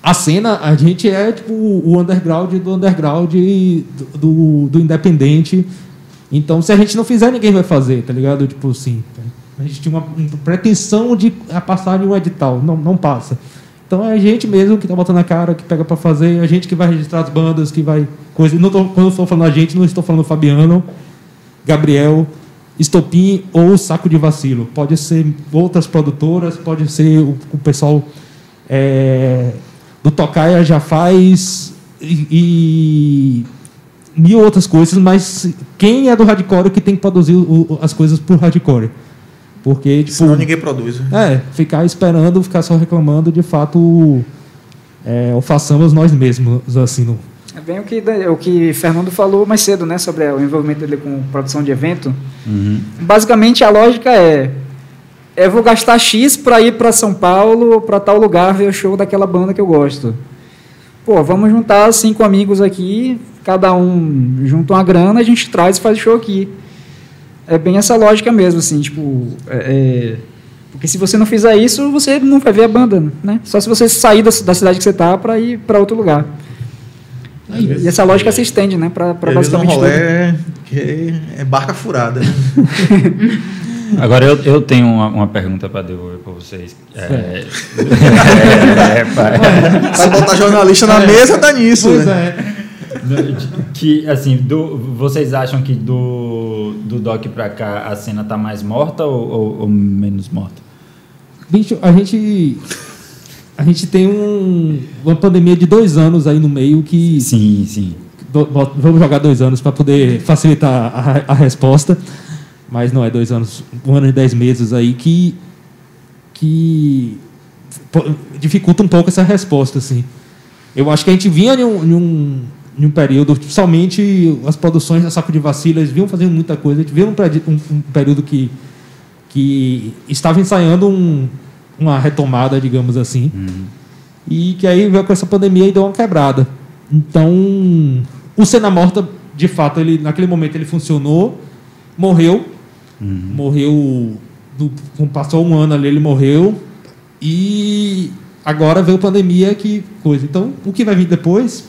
a cena, a gente é tipo o underground do underground do, do, do independente. Então, se a gente não fizer, ninguém vai fazer, tá ligado? Tipo assim. A gente tinha uma, pretensão de passar de um edital. Não, não passa. Então é a gente mesmo que tá botando a cara, que pega para fazer, a gente que vai registrar as bandas, que vai. Coisa, não tô, quando eu estou falando a gente, não estou falando Fabiano, Gabriel, Estopim ou Saco de Vacilo. Pode ser outras produtoras, pode ser o, o pessoal é, do Tocaia já faz e, e mil outras coisas, mas quem é do hardcore que tem que produzir o- as coisas por hardcore? Porque, tipo, Senão ninguém produz. é, ficar esperando, ficar só reclamando, de fato, é, o façamos nós mesmos, assim, no, É bem o que, o que Fernando falou mais cedo, né? Sobre o envolvimento dele com produção de evento. Uhum. Basicamente, a lógica é: eu vou gastar X para ir para São Paulo para tal lugar ver o show daquela banda que eu gosto. Pô, vamos juntar cinco amigos aqui, cada um junta uma grana, a gente traz e faz o show aqui. É bem essa lógica mesmo, assim, tipo. é- é- porque se você não fizer isso, você não vai ver a banda, né? Só se você sair da, da cidade que você tá para ir para outro lugar. E, e essa lógica se estende, né? Para é um basicamente tudo. rolê que é barca furada. Né? *laughs* Agora eu, eu tenho uma, uma pergunta para devolver para vocês. É, *laughs* é, *laughs* botar jornalista na mesa, tá nisso. Pois né? é. Que assim, do, vocês acham que do, do doc para cá a cena tá mais morta ou, ou- ou menos morta? Bicho, a gente. A gente tem um, uma pandemia de dois anos aí no meio que. Sim, sim. do- vamos jogar dois anos para poder facilitar a, a resposta. Mas não é dois anos, um ano e dez meses aí que. que dificulta um pouco essa resposta, assim. Eu acho que a gente vinha em um, em um, em um período, somente as produções da Saco de Vacila, eles vinham fazendo muita coisa. A gente viu um, um- um período que, que estava ensaiando um- uma retomada, digamos assim. E que aí veio com essa pandemia e deu uma quebrada. Então, o Cena Morta, de fato, ele, naquele momento ele funcionou, morreu. Morreu. do- passou um ano ali, ele morreu. E agora veio a pandemia que coisa. Então, o que vai vir depois?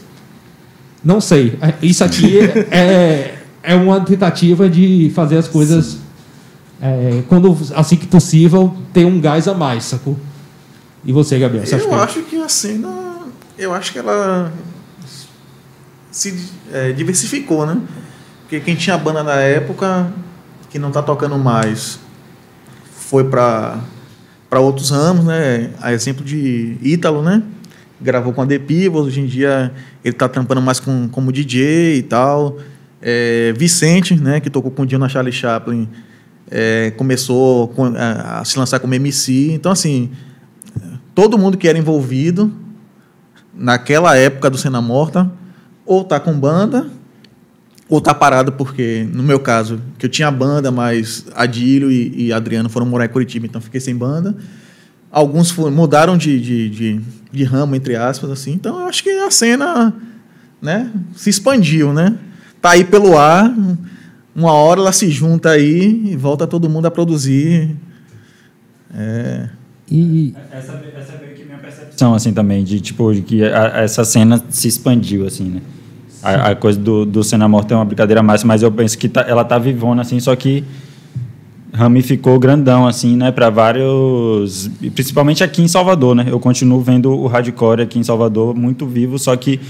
Não sei. Isso aqui é, é uma tentativa de fazer as coisas é, quando assim que possível ter um gás a mais, sacou? E você, Gabriel? Você Eu que- acho que a cena. Eu acho que ela se é, diversificou, né? Porque quem tinha banda na época, que não tá tocando mais, foi para para outros ramos, né? A exemplo de Ítalo, né? Gravou com a The hoje em dia ele tá trampando mais com, como DJ e tal. É, Vicente, né? Que tocou com o Dio na Charlie Chaplin, é, começou com- a, a se lançar como MC. Então, assim, todo mundo que era envolvido naquela época do Cena Morta ou tá com banda, ou tá parado porque, no meu caso, que eu tinha banda, mas Adílio e, e Adriano foram morar em Curitiba, então fiquei sem banda. Alguns foram- mudaram de, de, de, de ramo, entre aspas, assim. Então eu acho que a cena né, se expandiu, né? Tá aí pelo ar, uma hora ela se junta aí e volta todo mundo a produzir. É, E, Essa, essa é meio que minha percepção, assim, também, de, tipo, de que a- essa cena se expandiu, assim, né? A, a coisa do, do Cena Morta é uma brincadeira mais, mas eu penso que tá- ela tá vivona, assim, só que ramificou grandão, assim, né, para vários... Principalmente aqui em Salvador, né? Eu continuo vendo o hardcore aqui em Salvador muito vivo, só que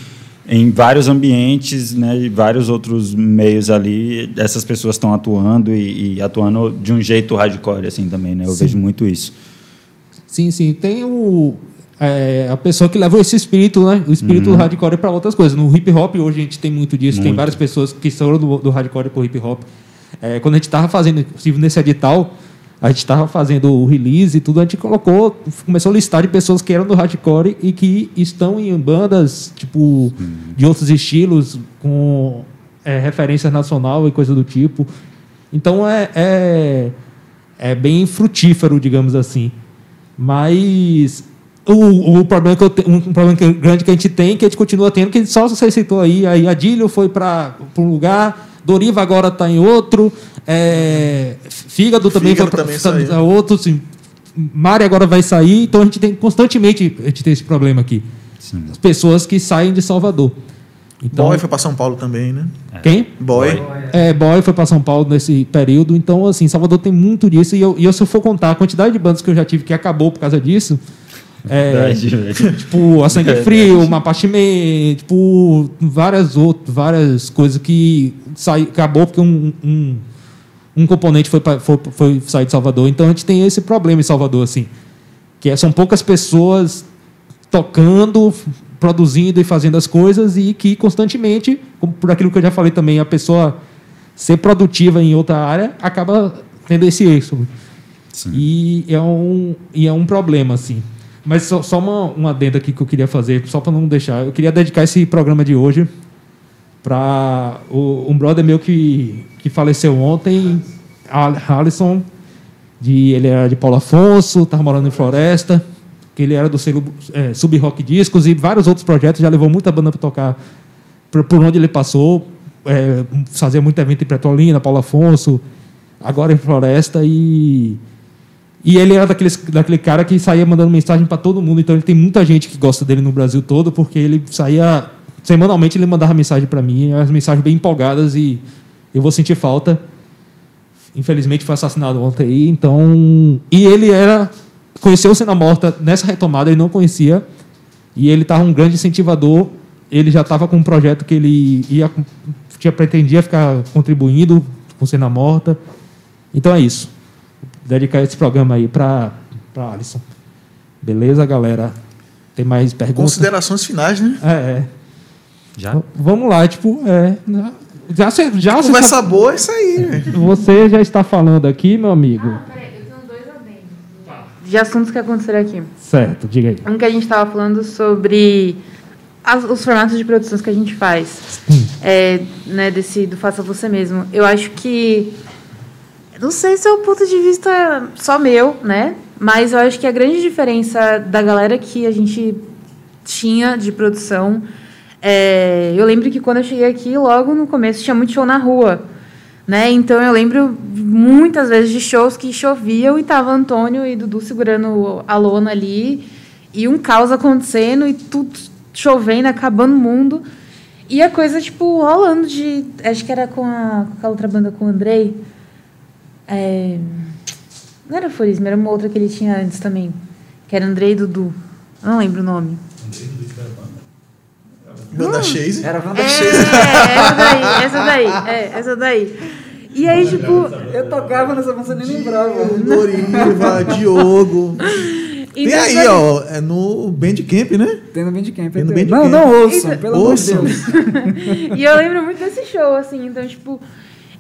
em vários ambientes, né, e vários outros meios ali, essas pessoas estão atuando e, e atuando de um jeito hardcore, assim, também, né? Eu Sim. vejo muito isso. sim, sim. Tem o, é, a pessoa que leva esse espírito, né? O espírito do hardcore para outras coisas. No hip hop, hoje a gente tem muito disso. Tem Muito. várias pessoas que são do, do hardcore pro hip hop. É, quando a gente estava fazendo, inclusive nesse edital, a gente estava fazendo o release e tudo, a gente colocou, começou a listar de pessoas que eram do hardcore e que estão em bandas, tipo, de outros estilos, com é, referência nacional e coisa do tipo. Então é, é, é bem frutífero, digamos assim. Mas o, o problema que eu te- um problema grande que a gente tem, que a gente continua tendo, que só você citou aí, aí Adílio foi para um lugar, Doriva agora está em outro, é, Fígado também Fígado foi também para saiu. outro, assim, Mari agora vai sair, então a gente tem constantemente a gente tem esse problema aqui. Sim. As pessoas que saem de Salvador. Então, Boy foi para São Paulo também, né? quem? Boy. Boy. É, Boy foi para São Paulo nesse período, então assim, Salvador tem muito disso e eu, e eu se eu for contar a quantidade de bandas que eu já tive que acabou por causa disso, é, Verdade, velho. tipo a Sangue Verdade. Frio, Mapache Man, tipo várias outras, várias coisas que sai, acabou porque um, um, um componente foi, pra- foi, foi sair de Salvador, então a gente tem esse problema em Salvador assim, que é- são poucas pessoas tocando, produzindo e fazendo as coisas e que constantemente, por aquilo que eu já falei também, a pessoa ser produtiva em outra área acaba tendo esse êxodo. Sim. E é um, e é um problema, assim. Mas só, só uma, uma adenda aqui que eu queria fazer, só para não deixar. Eu queria dedicar esse programa de hoje para um brother meu que, que faleceu ontem, Al- Alisson, de, ele era de Paulo Afonso, estava morando em Floresta, que ele era do selo é, Sub Rock Discos e vários outros projetos, já levou muita banda para tocar por, por onde ele passou, é, fazia muito evento em Petrolina, Paulo Afonso, agora em Floresta e e ele era daqueles, daquele cara que saía mandando mensagem para todo mundo, então ele tem muita gente que gosta dele no Brasil todo, porque ele saía semanalmente ele mandava mensagem para mim, as mensagens bem empolgadas e eu vou sentir falta. Infelizmente foi assassinado ontem então e ele era conheceu Cena Morta nessa retomada, ele não conhecia e ele estava um grande incentivador. Ele já estava com um projeto que ele ia tinha pretendia ficar contribuindo com o Cena Morta. Então é isso dedicar esse programa aí para para Alisson. Beleza, galera? Tem mais perguntas? Considerações finais, né? É, é. Já? V- Vamos lá, tipo, é. né? Já, cê- já você, Conversa tá- boa é isso aí, velho. você já está falando aqui, meu amigo. Ah, peraí, eu tenho dois adendos. De assuntos que aconteceram aqui. Certo, diga aí. Um que a gente estava falando sobre as- os formatos de produções que a gente faz. É, né, desse do faça você mesmo. Eu acho que não sei se é o ponto de vista só meu, né? Mas eu acho que a grande diferença da galera que a gente tinha de produção. é, eu lembro que quando eu cheguei aqui, logo no começo, tinha muito show na rua. Né? Então eu lembro muitas vezes de shows que choviam e tava Antônio e Dudu segurando a lona ali e um caos acontecendo e tudo chovendo, acabando o mundo. E a coisa, tipo, rolando de. Acho que era com, a, com aquela outra banda com o Andrei. É, não era Furismo, era uma outra que ele tinha antes também. Que era Andrei e Dudu. Eu não lembro o nome. Banda Chase. Era Wanda É, Chase. essa daí, essa daí, é, essa daí. E aí, tipo. Eu tocava nessa música nem lembrava. Doriva, Diogo. Tem então, aí, ó, é no Bandcamp, né? Tem no Bandcamp. Tem no tem. Bandcamp. Não, não ouçam, Isso- pelo amor de Ouçam. Deus. *laughs* E eu lembro muito desse show, assim, então, tipo.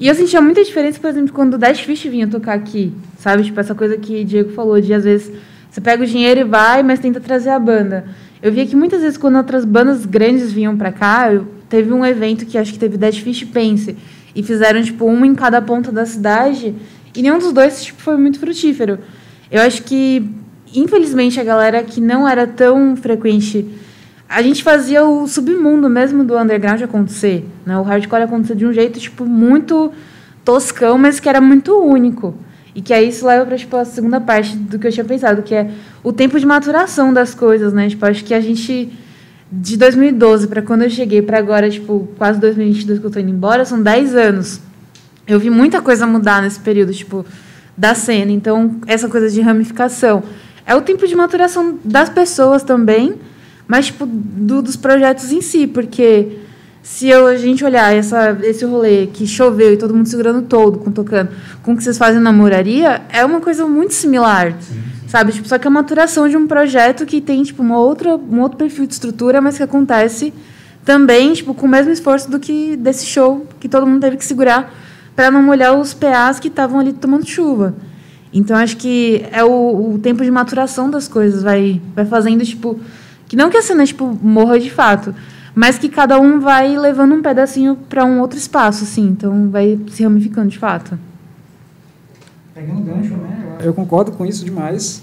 E eu sentia muita diferença, por exemplo, quando o Dash Fish vinha tocar aqui, sabe? Tipo, essa coisa que o Diego falou, de às vezes você pega o dinheiro e vai, mas tenta trazer a banda. Eu via que muitas vezes, quando outras bandas grandes vinham pra cá, eu teve um evento que acho que teve Dead Fish Pense e fizeram tipo um em cada ponta da cidade e nenhum dos dois tipo foi muito frutífero. Eu acho que infelizmente a galera que não era tão frequente a gente fazia o submundo mesmo do underground acontecer, né? O hardcore acontecer de um jeito tipo muito toscão, mas que era muito único. E que aí isso leva para tipo a segunda parte do que eu tinha pensado, que é o tempo de maturação das coisas, né? Tipo, acho que a gente de 2012 para quando eu cheguei para agora, tipo, quase 2022 que eu tô indo embora, são 10 anos. Eu vi muita coisa mudar nesse período, tipo, da cena. Então, essa coisa de ramificação é o tempo de maturação das pessoas também, mas tipo do, dos projetos em si, porque se eu, a gente olhar essa, esse rolê que choveu e todo mundo segurando todo, com tocando, com o que vocês fazem na moraria, é uma coisa muito similar. Sim. Sabe? Tipo, só que é a maturação de um projeto que tem tipo, uma outra, um outro perfil de estrutura, mas que acontece também tipo, com o mesmo esforço do que desse show que todo mundo teve que segurar para não molhar os PAs que estavam ali tomando chuva. Então acho que é o, o, tempo de maturação das coisas vai vai fazendo tipo que não que a cena tipo morra de fato, mas que cada um vai levando um pedacinho para um outro espaço, assim. Então vai se ramificando de fato. Pegando gancho, né? Eu concordo com isso demais.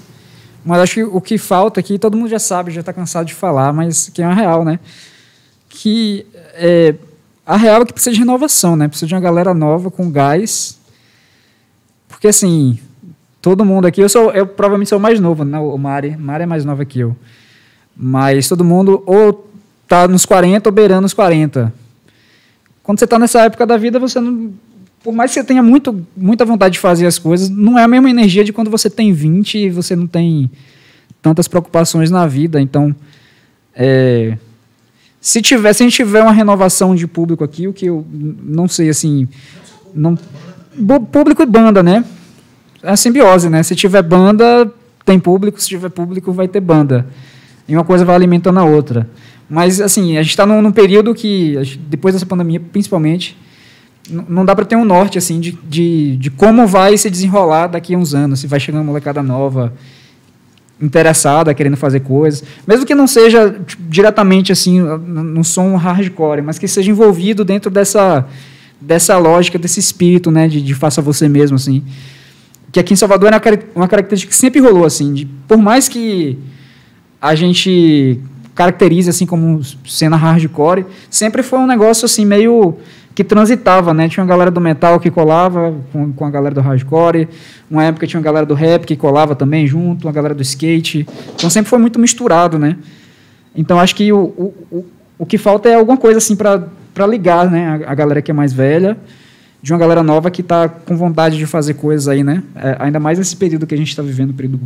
Mas acho que o que falta aqui, todo mundo já sabe, já está cansado de falar, mas que é a real, né? Que é, a real é que precisa de renovação, né? Precisa de uma galera nova com gás. Porque assim, todo mundo aqui, eu sou, eu provavelmente sou o mais novo, né? O Mari, Mari é mais nova que eu. Mas todo mundo ou tá nos 40 ou beirando os 40. Quando você está nessa época da vida, você não. Por mais que você tenha muito, muita vontade de fazer as coisas, não é a mesma energia de quando você tem 20 e você não tem tantas preocupações na vida. Então, é, se tiver, se a gente tiver uma renovação de público aqui, o que eu não sei assim, não público e banda, né? É a simbiose, né? Se tiver banda, tem público, se tiver público, vai ter banda. E uma coisa vai alimentando a outra. Mas, assim, a gente está num, num, período que, depois dessa pandemia, principalmente, não dá para ter um norte, assim, de, de, de como vai se desenrolar daqui a uns anos. Se vai chegando uma molecada nova, interessada, querendo fazer coisas. Mesmo que não seja tipo, diretamente, assim, no som hardcore, mas que seja envolvido dentro dessa, dessa lógica, desse espírito, né, de, de faça você mesmo, assim. Que aqui em Salvador é uma característica que sempre rolou, assim, de, por mais que a gente caracteriza assim como cena hardcore, sempre foi um negócio assim meio que transitava, né? Tinha uma galera do metal que colava com, com a galera do hardcore, uma época tinha uma galera do rap que colava também junto, uma galera do skate. Então sempre foi muito misturado, né? Então acho que o, o, o, que falta é alguma coisa assim para ligar, né? A, a, galera que é mais velha de uma galera nova que está com vontade de fazer coisas aí, né? É, ainda mais nesse período que a gente está vivendo, período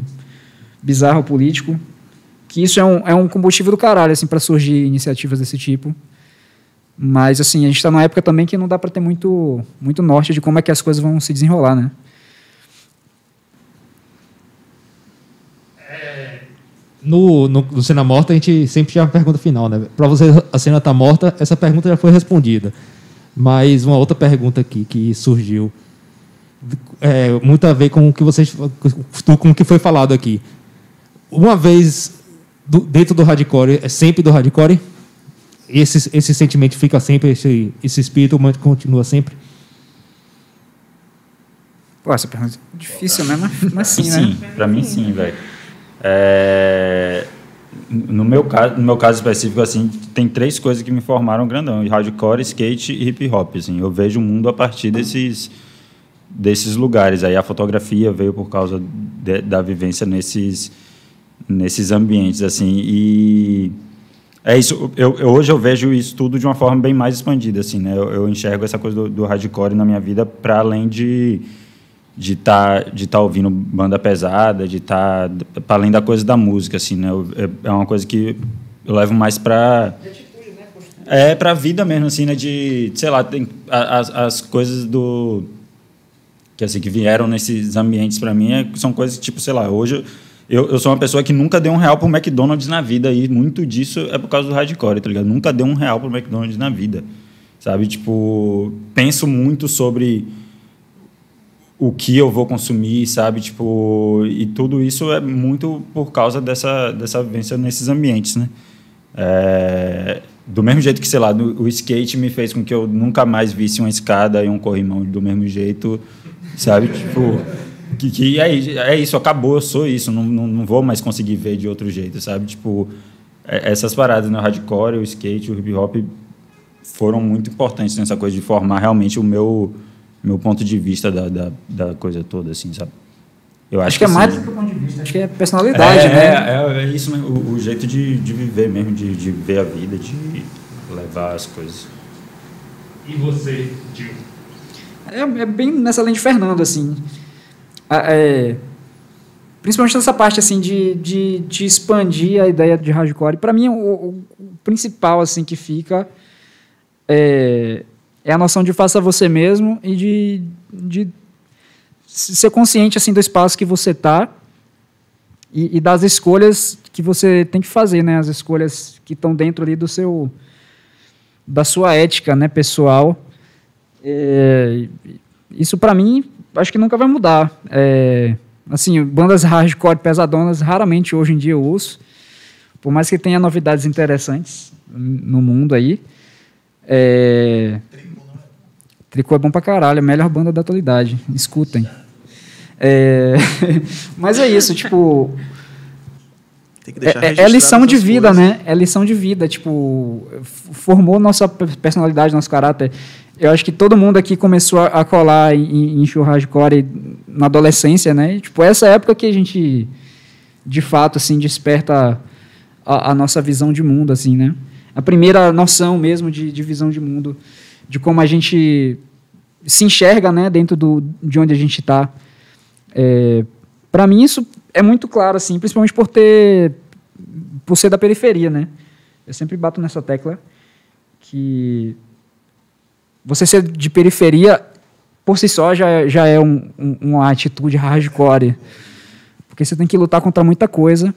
bizarro político que isso é um, é um combustível do caralho, assim, para surgir iniciativas desse tipo. Mas, assim, a gente está numa época também que não dá para ter muito, muito norte de como é que as coisas vão se desenrolar, né? É, no, no, no Cena Morta, a gente sempre tinha a pergunta final, né? Para você, a cena está morta, essa pergunta já foi respondida. Mas uma outra pergunta aqui que surgiu, é, muito a ver com o que vocês, com o que foi falado aqui. Uma vez do, dentro do hardcore é sempre do hardcore? Esse, esse sentimento fica sempre, esse, esse espírito continua sempre? Pô, essa pergunta é difícil, né? Mas, mas sim, sim, né? Pra mim, sim, velho. É... No meu, caso, no meu caso específico, assim, tem três coisas que me formaram grandão: hardcore, skate e hip hop. Assim. Eu vejo o mundo a partir desses, desses lugares. Aí a fotografia veio por causa de, da vivência nesses nesses ambientes assim e é isso eu, eu, hoje eu vejo isso tudo de uma forma bem mais expandida assim né eu, eu enxergo essa coisa do, do, hardcore na minha vida para além de de estar tá, de tá ouvindo banda pesada de tá, para além da coisa da música assim né eu, é, é uma coisa que eu levo mais para é para a vida mesmo assim né de sei lá tem as, as coisas do que assim que vieram nesses ambientes para mim é, são coisas tipo sei lá hoje eu, eu sou uma pessoa que nunca deu um real pro McDonald's na vida e muito disso é por causa do hardcore, tá ligado? Nunca deu um real pro McDonald's na vida, sabe? Tipo, penso muito sobre o que eu vou consumir, sabe? Tipo, e tudo isso é muito por causa dessa, dessa vivência nesses ambientes, né? É, do mesmo jeito que, sei lá, o skate me fez com que eu nunca mais visse uma escada e um corrimão do mesmo jeito, sabe? Tipo, que, que é, é isso, acabou, eu sou isso, não, não, não vou mais conseguir ver de outro jeito, sabe? Tipo, é- essas paradas, né? O hardcore, o skate, o hip hop foram muito importantes nessa coisa de formar realmente o meu, meu ponto de vista da, da, da coisa toda, assim, sabe? Eu Acho que é mais sim. do que o ponto de vista, acho que é personalidade, é, né? É, é, é isso mesmo, o, o jeito de, de viver mesmo, de, de ver a vida, de levar as coisas. E você, Gil? É, é bem nessa linha de Fernando, assim. É, principalmente nessa parte, assim, de, de, de expandir a ideia de hardcore. Para mim, o, o- o principal, assim, que fica é, é a noção de faça você mesmo e de, de ser consciente, assim, do espaço que você está e, e das escolhas que você tem que fazer, né? As escolhas que estão dentro ali do seu... da sua ética, né, pessoal. É, isso para mim acho que nunca vai mudar. É, assim, bandas hardcore pesadonas raramente hoje em dia eu ouço, por mais que tenha novidades interessantes no mundo aí. É, Tricô é bom pra caralho, é a melhor banda da atualidade. Escutem. É, *laughs* mas é isso, tipo, é, é registrado lição de vida, coisas. né? É lição de vida, tipo, formou nossa pe- personalidade, nosso caráter. Eu acho que todo mundo aqui começou a, a colar em, em show hardcore na adolescência, né? E, tipo, essa época que a gente, de fato, assim, desperta a, a nossa visão de mundo, assim, né? A primeira noção mesmo de, de visão de mundo, de como a gente se enxerga, né? Dentro do, de onde a gente está. É, para mim isso é muito claro assim, principalmente por ter por ser da periferia, né? Eu sempre bato nessa tecla que você ser de periferia por si só já, já é um, um- uma atitude hardcore, porque você tem que lutar contra muita coisa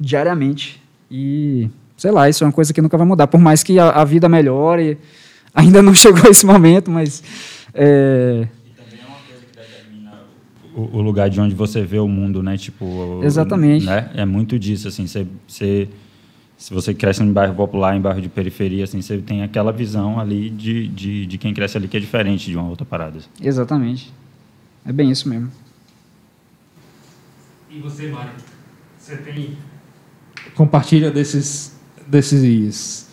diariamente e sei lá, isso é uma coisa que nunca vai mudar, por mais que a, a vida melhore, *laughs* ainda não chegou esse momento, mas é, O, o lugar de onde você vê o mundo, né? Tipo, Exatamente. Né? É muito disso, assim, você, você, se você cresce em bairro popular, em bairro de periferia, assim, você tem aquela visão ali de, de, de quem cresce ali que é diferente de uma outra parada. exatamente. É bem isso mesmo. E você, Mário? Você tem. Compartilha desses, desses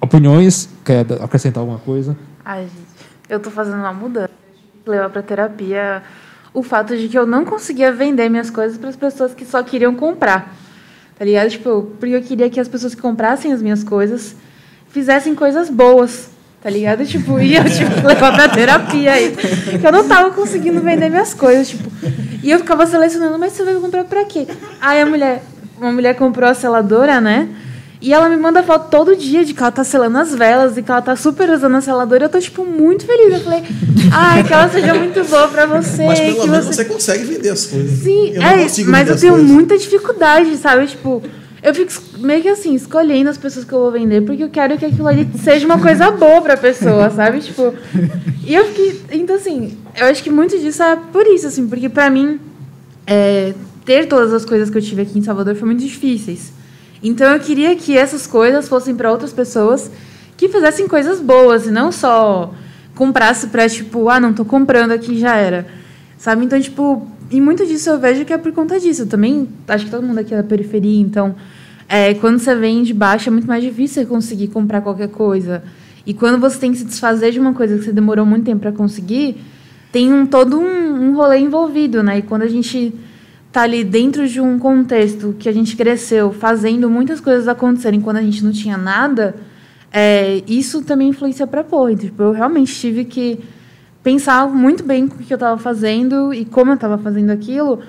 opiniões. Quer acrescentar alguma coisa? Ai, gente, eu tô fazendo uma mudança. Eu tive que levar pra terapia o fato de que eu não conseguia vender minhas coisas para as pessoas que só queriam comprar. Tá ligado? Tipo, porque eu queria que as pessoas que comprassem as minhas coisas fizessem coisas boas. Tá ligado? Tipo, e eu tive que *laughs* levar pra terapia aí. Que eu não tava conseguindo vender minhas coisas, tipo. E eu ficava selecionando, mas você vai comprar pra quê? Aí a mulher, uma mulher comprou a seladora, né? E ela me manda foto todo dia de que ela tá selando as velas e que ela tá super usando a seladora. Eu tô, tipo, muito feliz. Eu falei, ai, que ela seja muito boa pra você. Mas pelo que menos você... você consegue vender as coisas. Sim, eu é, mas eu tenho coisas. muita dificuldade, sabe? Tipo, eu fico meio que assim, escolhendo as pessoas que eu vou vender, porque eu quero que aquilo ali seja uma coisa boa pra pessoa, sabe? Tipo, e eu fiquei. Então, assim, eu acho que muito disso é por isso, assim, porque pra mim, é, ter todas as coisas que eu tive aqui em Salvador foi muito difíceis. Então, eu queria que essas coisas fossem pra outras pessoas que fizessem coisas boas e não só comprasse pra, tipo, ah, não, tô comprando aqui já era. Sabe? Então, tipo, e muito disso eu vejo que é por conta disso. Eu também acho que todo mundo aqui é da periferia, então, é, quando você vem de baixo é muito mais difícil conseguir comprar qualquer coisa. E quando você tem que se desfazer de uma coisa que você demorou muito tempo para conseguir, tem um todo um, um rolê envolvido, né? E quando a gente tá ali dentro de um contexto que a gente cresceu, fazendo muitas coisas acontecerem quando a gente não tinha nada, é, isso também influencia pra porra. Então, Tipo, eu realmente tive que pensar muito bem o que eu estava fazendo e como eu estava fazendo aquilo,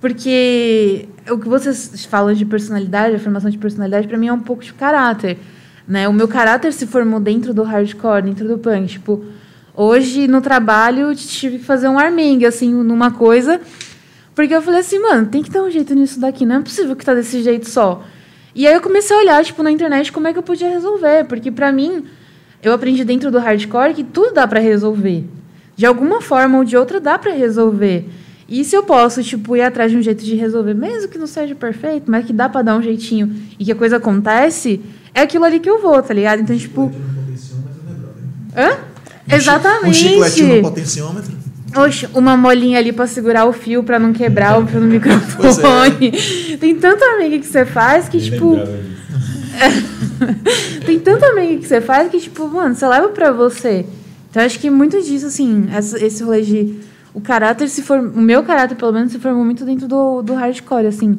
porque o que vocês falam de personalidade, a formação de personalidade, para mim é um pouco de caráter. Né? O meu caráter se formou dentro do hardcore, dentro do punk. Tipo, hoje no trabalho tive que fazer um armingue, assim, numa coisa, porque eu falei assim, mano, tem que ter um jeito nisso daqui, não é possível que tá desse jeito só. E aí eu comecei a olhar, tipo, na internet como é que eu podia resolver, porque para mim, eu aprendi dentro do hardcore que tudo dá para resolver. De alguma forma ou de outra dá para resolver. E se eu posso, tipo, ir atrás de um jeito de resolver, mesmo que não seja perfeito, mas que dá para dar um jeitinho e que a coisa acontece, é aquilo ali que eu vou, tá ligado? Então, tipo. Hã? Exatamente. Um chicletinho no potenciômetro. Oxe, uma molinha ali pra segurar o fio pra não quebrar o fio no Pois microfone. *laughs* Tem tanta amiga que você faz que, tipo. *laughs* Tem tanta amiga que você faz que, tipo, mano, você leva pra você. Então, acho que muito disso, assim, esse rolê de. O caráter se for. O meu caráter, pelo menos, se formou muito dentro do, do hardcore, assim.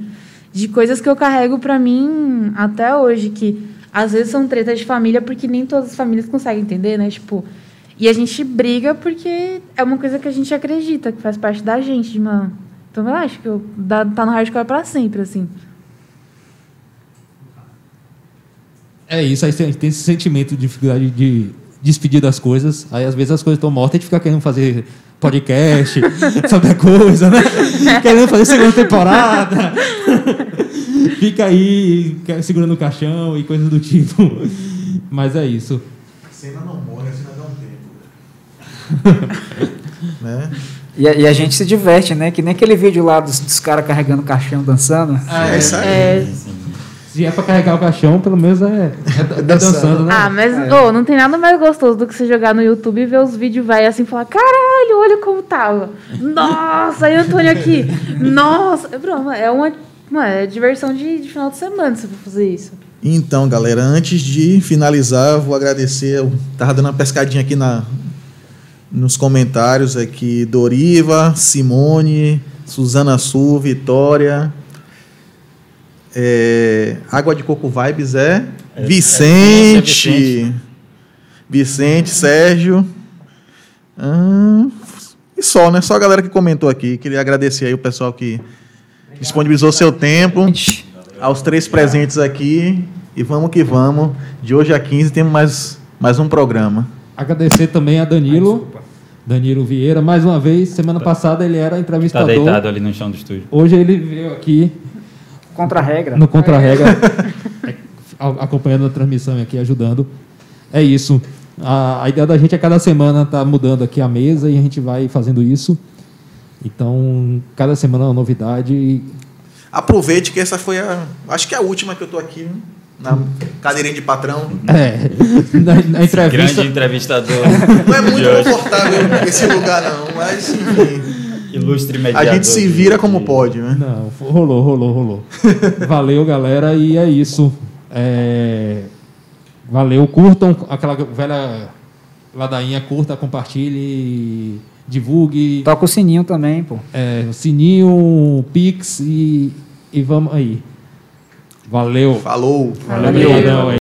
De coisas que eu carrego pra mim até hoje, que às vezes são tretas de família, porque nem todas as famílias conseguem entender, né? Tipo. E a gente briga porque é uma coisa que a gente acredita, que faz parte da gente, de uma. Então eu acho que eu, dá, tá no hardcore pra sempre, assim. É isso, aí a gente tem esse sentimento de dificuldade de despedir das coisas. Aí às vezes as coisas estão mortas e a gente fica querendo fazer podcast *laughs* sobre a coisa, né? *laughs* querendo fazer segunda temporada. *laughs* fica aí segurando o caixão e coisas do tipo. Mas é isso. Cena não morre, a cena dá um tempo. *laughs* né? E, a- e a gente se diverte, né? Que nem aquele vídeo lá dos, dos caras carregando caixão dançando. É, isso aí. É, Se é pra carregar o caixão, pelo menos é, é, é dançando, né? Ah, mas É. ô, não tem nada mais gostoso do que você jogar no YouTube e ver os vídeos vai assim e falar: caralho, olha como tava. Nossa, aí o Antônio aqui. Nossa, é broma, é uma, uma é diversão de, de final de semana se eu for fazer isso. Então, galera, antes de finalizar, eu vou agradecer. Eu tava dando uma pescadinha aqui na, nos comentários aqui. Doriva, Simone, Suzana Su, Vitória. é, Água de Coco Vibes é, É, Vicente. é Vicente. Vicente, Sérgio. Ah, e só, né? Só a galera que comentou aqui. Queria agradecer aí o pessoal que disponibilizou seu tempo aos três presentes aqui. E vamos que vamos. De hoje a 15 temos mais, mais um programa. Agradecer também a Danilo. Danilo Vieira, mais uma vez. Semana passada ele era Tá entrevistador. deitado ali no chão do estúdio. Hoje ele veio aqui Contra a regra. no Contra-Regra, *laughs* a- acompanhando a transmissão e aqui, ajudando. É isso. A, a ideia da gente é cada semana estar mudando aqui a mesa e a gente vai fazendo isso. Então, cada semana é uma novidade. Aproveite que essa foi a. Acho que é a última que eu tô aqui né? Na cadeirinha de patrão. É, *laughs* na, na entrevista. Grande entrevistador. Não é muito confortável esse lugar, não, mas enfim. Ilustre A mediador. gente se vira como de- pode, né? Não, rolou, rolou, rolou. Valeu, galera, e é isso. É, Valeu, curtam aquela velha ladainha, curta, compartilhe, divulgue, Toca o sininho também, pô. é, sininho, pix e, e vamos aí. Valeu. Falou. Valeu, Valeu.